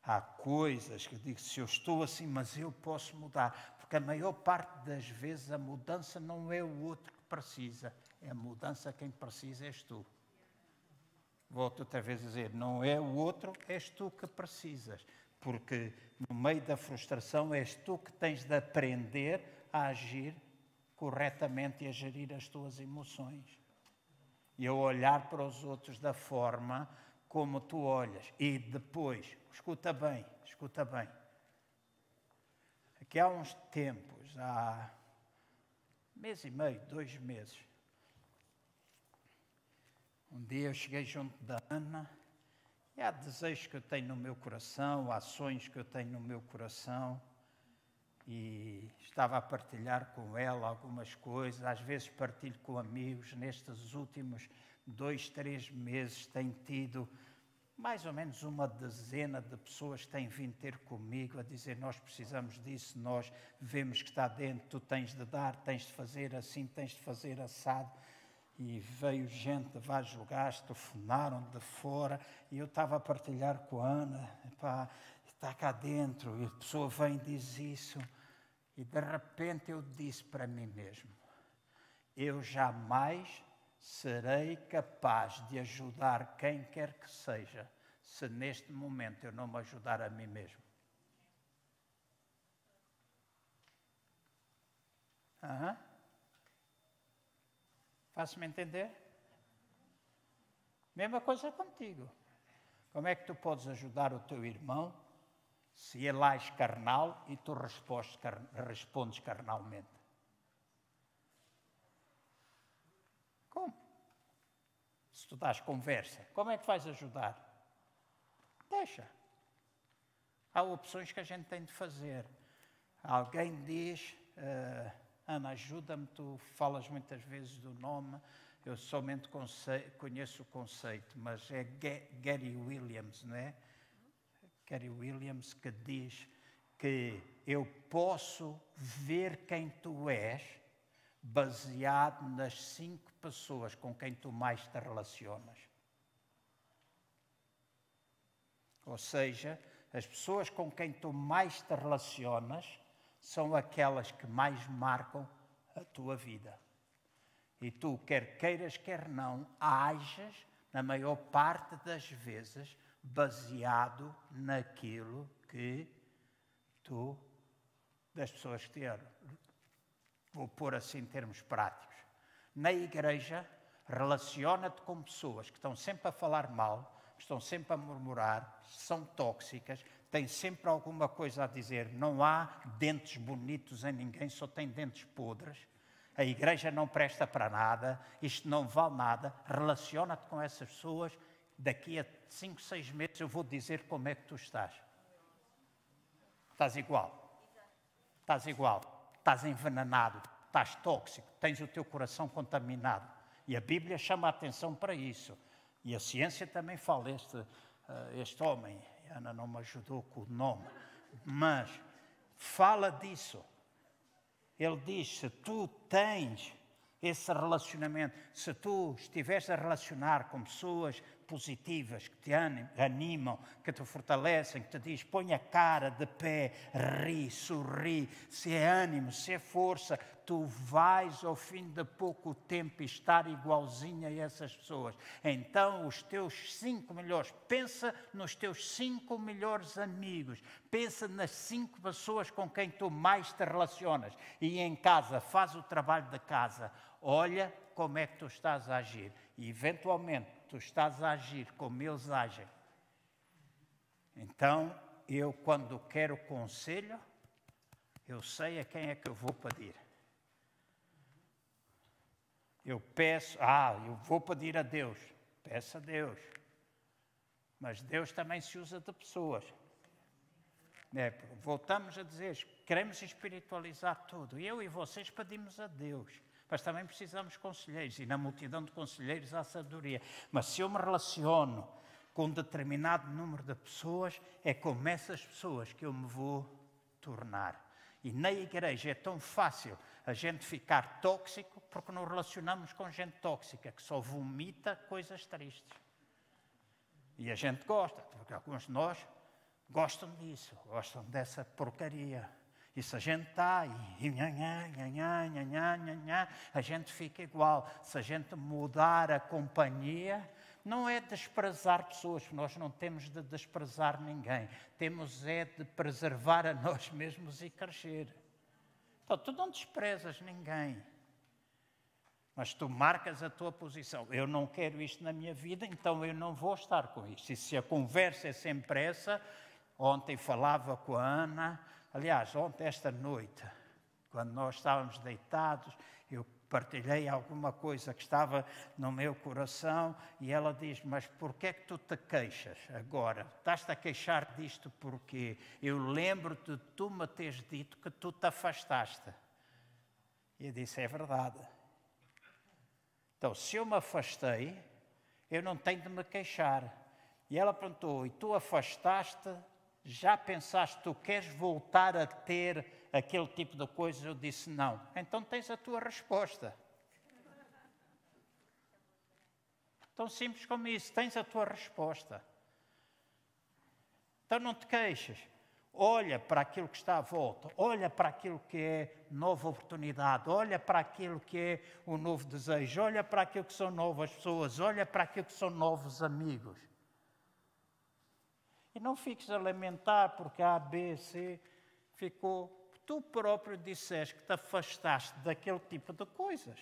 há coisas que digo, se eu estou assim, mas eu posso mudar. Porque a maior parte das vezes a mudança não é o outro que precisa, é a mudança quem precisa és tu. Volto outra vez a dizer: não é o outro, és tu que precisas. Porque no meio da frustração és tu que tens de aprender a agir corretamente e a gerir as tuas emoções. E a olhar para os outros da forma como tu olhas. E depois, escuta bem, escuta bem. Aqui há uns tempos, há mês e meio, dois meses, um dia eu cheguei junto da Ana e há desejos que eu tenho no meu coração, ações que eu tenho no meu coração e estava a partilhar com ela algumas coisas. Às vezes partilho com amigos. Nestes últimos dois, três meses tenho tido mais ou menos uma dezena de pessoas que têm vindo ter comigo a dizer: Nós precisamos disso, nós vemos que está dentro, tu tens de dar, tens de fazer assim, tens de fazer assado e veio gente de vários lugares, telefonaram de fora, e eu estava a partilhar com a Ana, epá, está cá dentro, e a pessoa vem e diz isso, e de repente eu disse para mim mesmo, eu jamais serei capaz de ajudar quem quer que seja, se neste momento eu não me ajudar a mim mesmo. Uhum. Faço-me entender? Mesma coisa contigo. Como é que tu podes ajudar o teu irmão se ele age carnal e tu respondes carnalmente? Como? Se tu dás conversa, como é que vais ajudar? Deixa. Há opções que a gente tem de fazer. Alguém diz. Uh, Ana, ajuda-me, tu falas muitas vezes do nome, eu somente conheço o conceito, mas é Gary Williams, não é? Gary Williams que diz que eu posso ver quem tu és baseado nas cinco pessoas com quem tu mais te relacionas. Ou seja, as pessoas com quem tu mais te relacionas são aquelas que mais marcam a tua vida. E tu, quer queiras, quer não, ajas, na maior parte das vezes, baseado naquilo que tu, das pessoas que te vou pôr assim em termos práticos. Na igreja, relaciona-te com pessoas que estão sempre a falar mal, estão sempre a murmurar, são tóxicas, tem sempre alguma coisa a dizer. Não há dentes bonitos em ninguém, só tem dentes podres. A igreja não presta para nada, isto não vale nada. Relaciona-te com essas pessoas. Daqui a cinco, seis meses eu vou dizer como é que tu estás. Estás igual. Estás igual. Estás envenenado. Estás tóxico. Tens o teu coração contaminado. E a Bíblia chama a atenção para isso. E a ciência também fala. Este, uh, este homem, Ana não me ajudou com o nome, mas fala disso. Ele diz: se tu tens esse relacionamento, se tu estiveres a relacionar com pessoas positivas, que te animam, que te fortalecem, que te diz, põe a cara de pé, ri, sorri, se é ânimo, se é força, tu vais ao fim de pouco tempo estar igualzinho a essas pessoas. Então, os teus cinco melhores, pensa nos teus cinco melhores amigos, pensa nas cinco pessoas com quem tu mais te relacionas. E em casa, faz o trabalho de casa, olha como é que tu estás a agir. E eventualmente tu estás a agir como eles agem. Então, eu, quando quero conselho, eu sei a quem é que eu vou pedir. Eu peço, ah, eu vou pedir a Deus. Peço a Deus. Mas Deus também se usa de pessoas. É, voltamos a dizer, queremos espiritualizar tudo. Eu e vocês pedimos a Deus mas também precisamos de conselheiros, e na multidão de conselheiros há sabedoria. Mas se eu me relaciono com um determinado número de pessoas, é como essas pessoas que eu me vou tornar. E na igreja é tão fácil a gente ficar tóxico porque nos relacionamos com gente tóxica que só vomita coisas tristes. E a gente gosta, porque alguns de nós gostam disso, gostam dessa porcaria. Se a gente está e a gente fica igual. Se a gente mudar a companhia, não é desprezar pessoas, nós não temos de desprezar ninguém, temos é de preservar a nós mesmos e crescer. Então, tu não desprezas ninguém, mas tu marcas a tua posição. Eu não quero isto na minha vida, então eu não vou estar com isto. E se a conversa é sempre essa, ontem falava com a Ana, aliás, ontem, esta noite, quando nós estávamos deitados, eu partilhei alguma coisa que estava no meu coração e ela diz: Mas por que é que tu te queixas agora? Estás-te a queixar disto porque eu lembro-te de tu me teres dito que tu te afastaste. E eu disse: É verdade. Então, se eu me afastei, eu não tenho de me queixar. E ela perguntou: E tu afastaste? Já pensaste, tu queres voltar a ter aquele tipo de coisa? Eu disse: Não. Então tens a tua resposta. Tão simples como isso, tens a tua resposta. Então não te queixes. Olha para aquilo que está à volta, olha para aquilo que é nova oportunidade, olha para aquilo que é o novo desejo, olha para aquilo que são novas pessoas, olha para aquilo que são novos amigos. E não fiques a lamentar porque A, B, C ficou. Tu próprio disseste que te afastaste daquele tipo de coisas.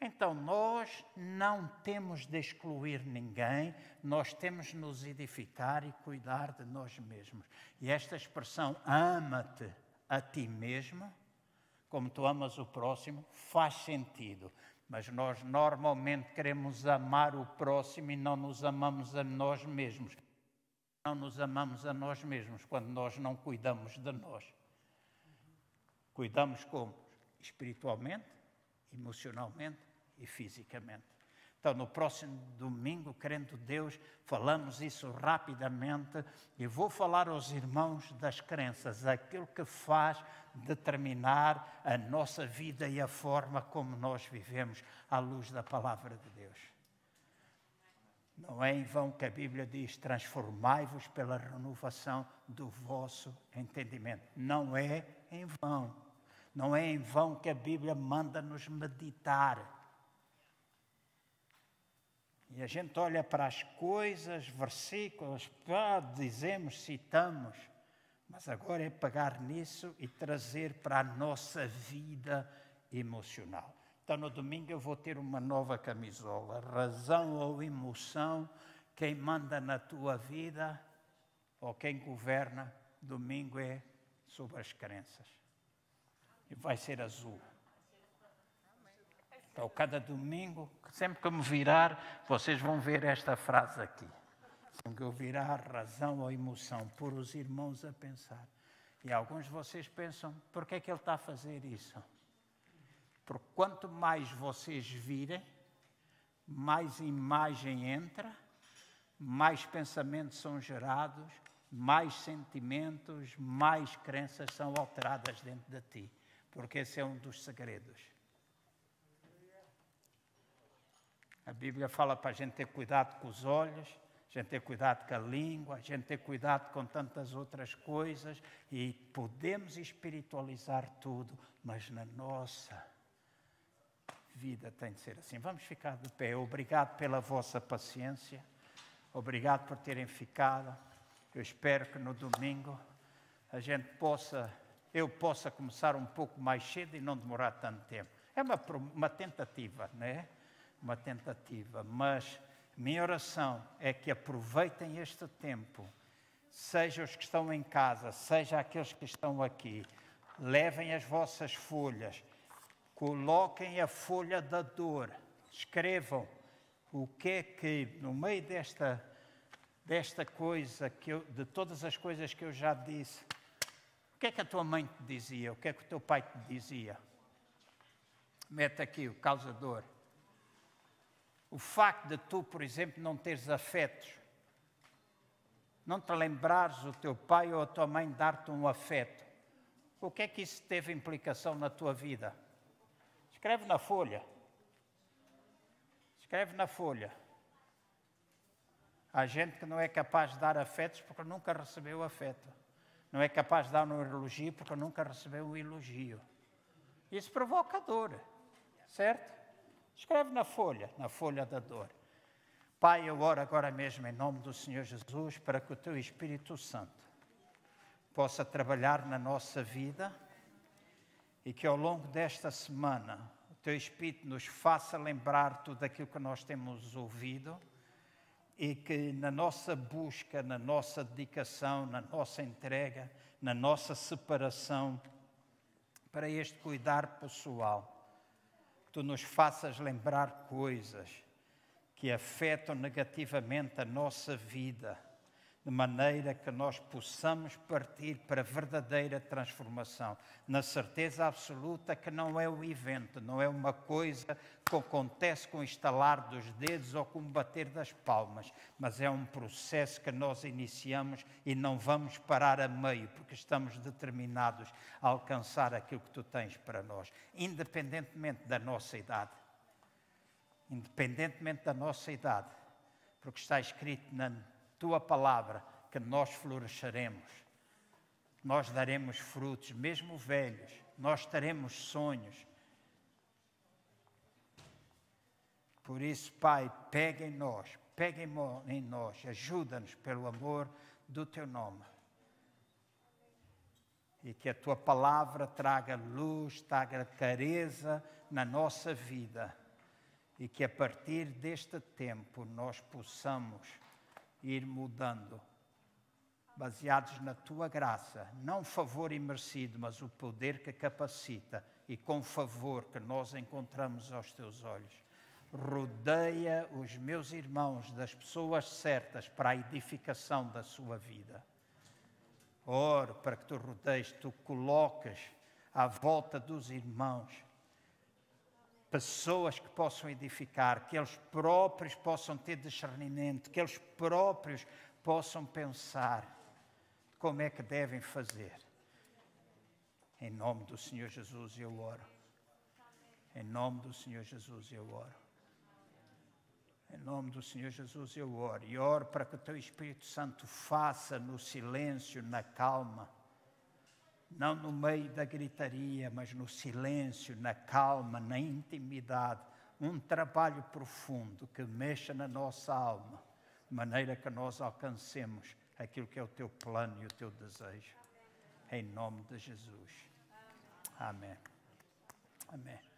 Então, nós não temos de excluir ninguém, nós temos de nos edificar e cuidar de nós mesmos. E esta expressão, ama-te a ti mesmo, como tu amas o próximo, faz sentido. Mas nós normalmente queremos amar o próximo e não nos amamos a nós mesmos. Não nos amamos a nós mesmos quando nós não cuidamos de nós. Cuidamos como? Espiritualmente, emocionalmente e fisicamente. Então, no próximo domingo, querendo Deus, falamos isso rapidamente e vou falar aos irmãos das crenças, aquilo que faz determinar a nossa vida e a forma como nós vivemos à luz da palavra de Deus. Não é em vão que a Bíblia diz: transformai-vos pela renovação do vosso entendimento. Não é em vão. Não é em vão que a Bíblia manda-nos meditar e a gente olha para as coisas, versículos, ah, dizemos, citamos, mas agora é pegar nisso e trazer para a nossa vida emocional. Então, no domingo eu vou ter uma nova camisola. Razão ou emoção, quem manda na tua vida ou quem governa, domingo é sobre as crenças. E vai ser azul. Então, cada domingo, sempre que me virar, vocês vão ver esta frase aqui. Sempre que eu virar razão ou emoção, por os irmãos a pensar. E alguns de vocês pensam, por que é que ele está a fazer isso? Porque quanto mais vocês virem, mais imagem entra, mais pensamentos são gerados, mais sentimentos, mais crenças são alteradas dentro de ti. Porque esse é um dos segredos. A Bíblia fala para a gente ter cuidado com os olhos, a gente ter cuidado com a língua, a gente ter cuidado com tantas outras coisas e podemos espiritualizar tudo, mas na nossa vida tem de ser assim. Vamos ficar de pé. Obrigado pela vossa paciência. Obrigado por terem ficado. Eu espero que no domingo a gente possa, eu possa começar um pouco mais cedo e não demorar tanto tempo. É uma, uma tentativa, não é? Uma tentativa, mas minha oração é que aproveitem este tempo, seja os que estão em casa, seja aqueles que estão aqui, levem as vossas folhas, coloquem a folha da dor, escrevam o que é que, no meio desta, desta coisa, que eu, de todas as coisas que eu já disse, o que é que a tua mãe te dizia? O que é que o teu pai te dizia? Mete aqui o causador. O facto de tu, por exemplo, não teres afetos, não te lembrares o teu pai ou a tua mãe dar-te um afeto, o que é que isso teve implicação na tua vida? Escreve na folha. Escreve na folha. Há gente que não é capaz de dar afetos porque nunca recebeu afeto. Não é capaz de dar um elogio porque nunca recebeu um elogio. Isso provoca dor, certo? Escreve na folha, na folha da dor. Pai, eu oro agora mesmo em nome do Senhor Jesus para que o Teu Espírito Santo possa trabalhar na nossa vida e que ao longo desta semana o Teu Espírito nos faça lembrar tudo aquilo que nós temos ouvido e que na nossa busca, na nossa dedicação, na nossa entrega, na nossa separação para este cuidar pessoal, Tu nos faças lembrar coisas que afetam negativamente a nossa vida, de maneira que nós possamos partir para a verdadeira transformação, na certeza absoluta que não é o evento, não é uma coisa que acontece com o estalar dos dedos ou com o bater das palmas, mas é um processo que nós iniciamos e não vamos parar a meio, porque estamos determinados a alcançar aquilo que tu tens para nós, independentemente da nossa idade. Independentemente da nossa idade, porque está escrito na tua palavra que nós floresceremos, nós daremos frutos, mesmo velhos, nós teremos sonhos. Por isso, Pai, pega em nós, pega em nós, ajuda-nos pelo amor do teu nome. E que a tua palavra traga luz, traga clareza na nossa vida e que a partir deste tempo nós possamos ir mudando, baseados na tua graça, não favor imerecido, mas o poder que capacita e com favor que nós encontramos aos teus olhos. Rodeia os meus irmãos das pessoas certas para a edificação da sua vida. Oro para que tu rodeies, tu colocas à volta dos irmãos pessoas que possam edificar, que eles próprios possam ter discernimento, que eles próprios possam pensar como é que devem fazer. Em nome do Senhor Jesus eu oro. Em nome do Senhor Jesus eu oro. Em nome do Senhor Jesus eu oro. E oro para que o teu Espírito Santo faça no silêncio, na calma, não no meio da gritaria, mas no silêncio, na calma, na intimidade, um trabalho profundo que mexa na nossa alma, de maneira que nós alcancemos aquilo que é o teu plano e o teu desejo. Em nome de Jesus. Amém. Amém.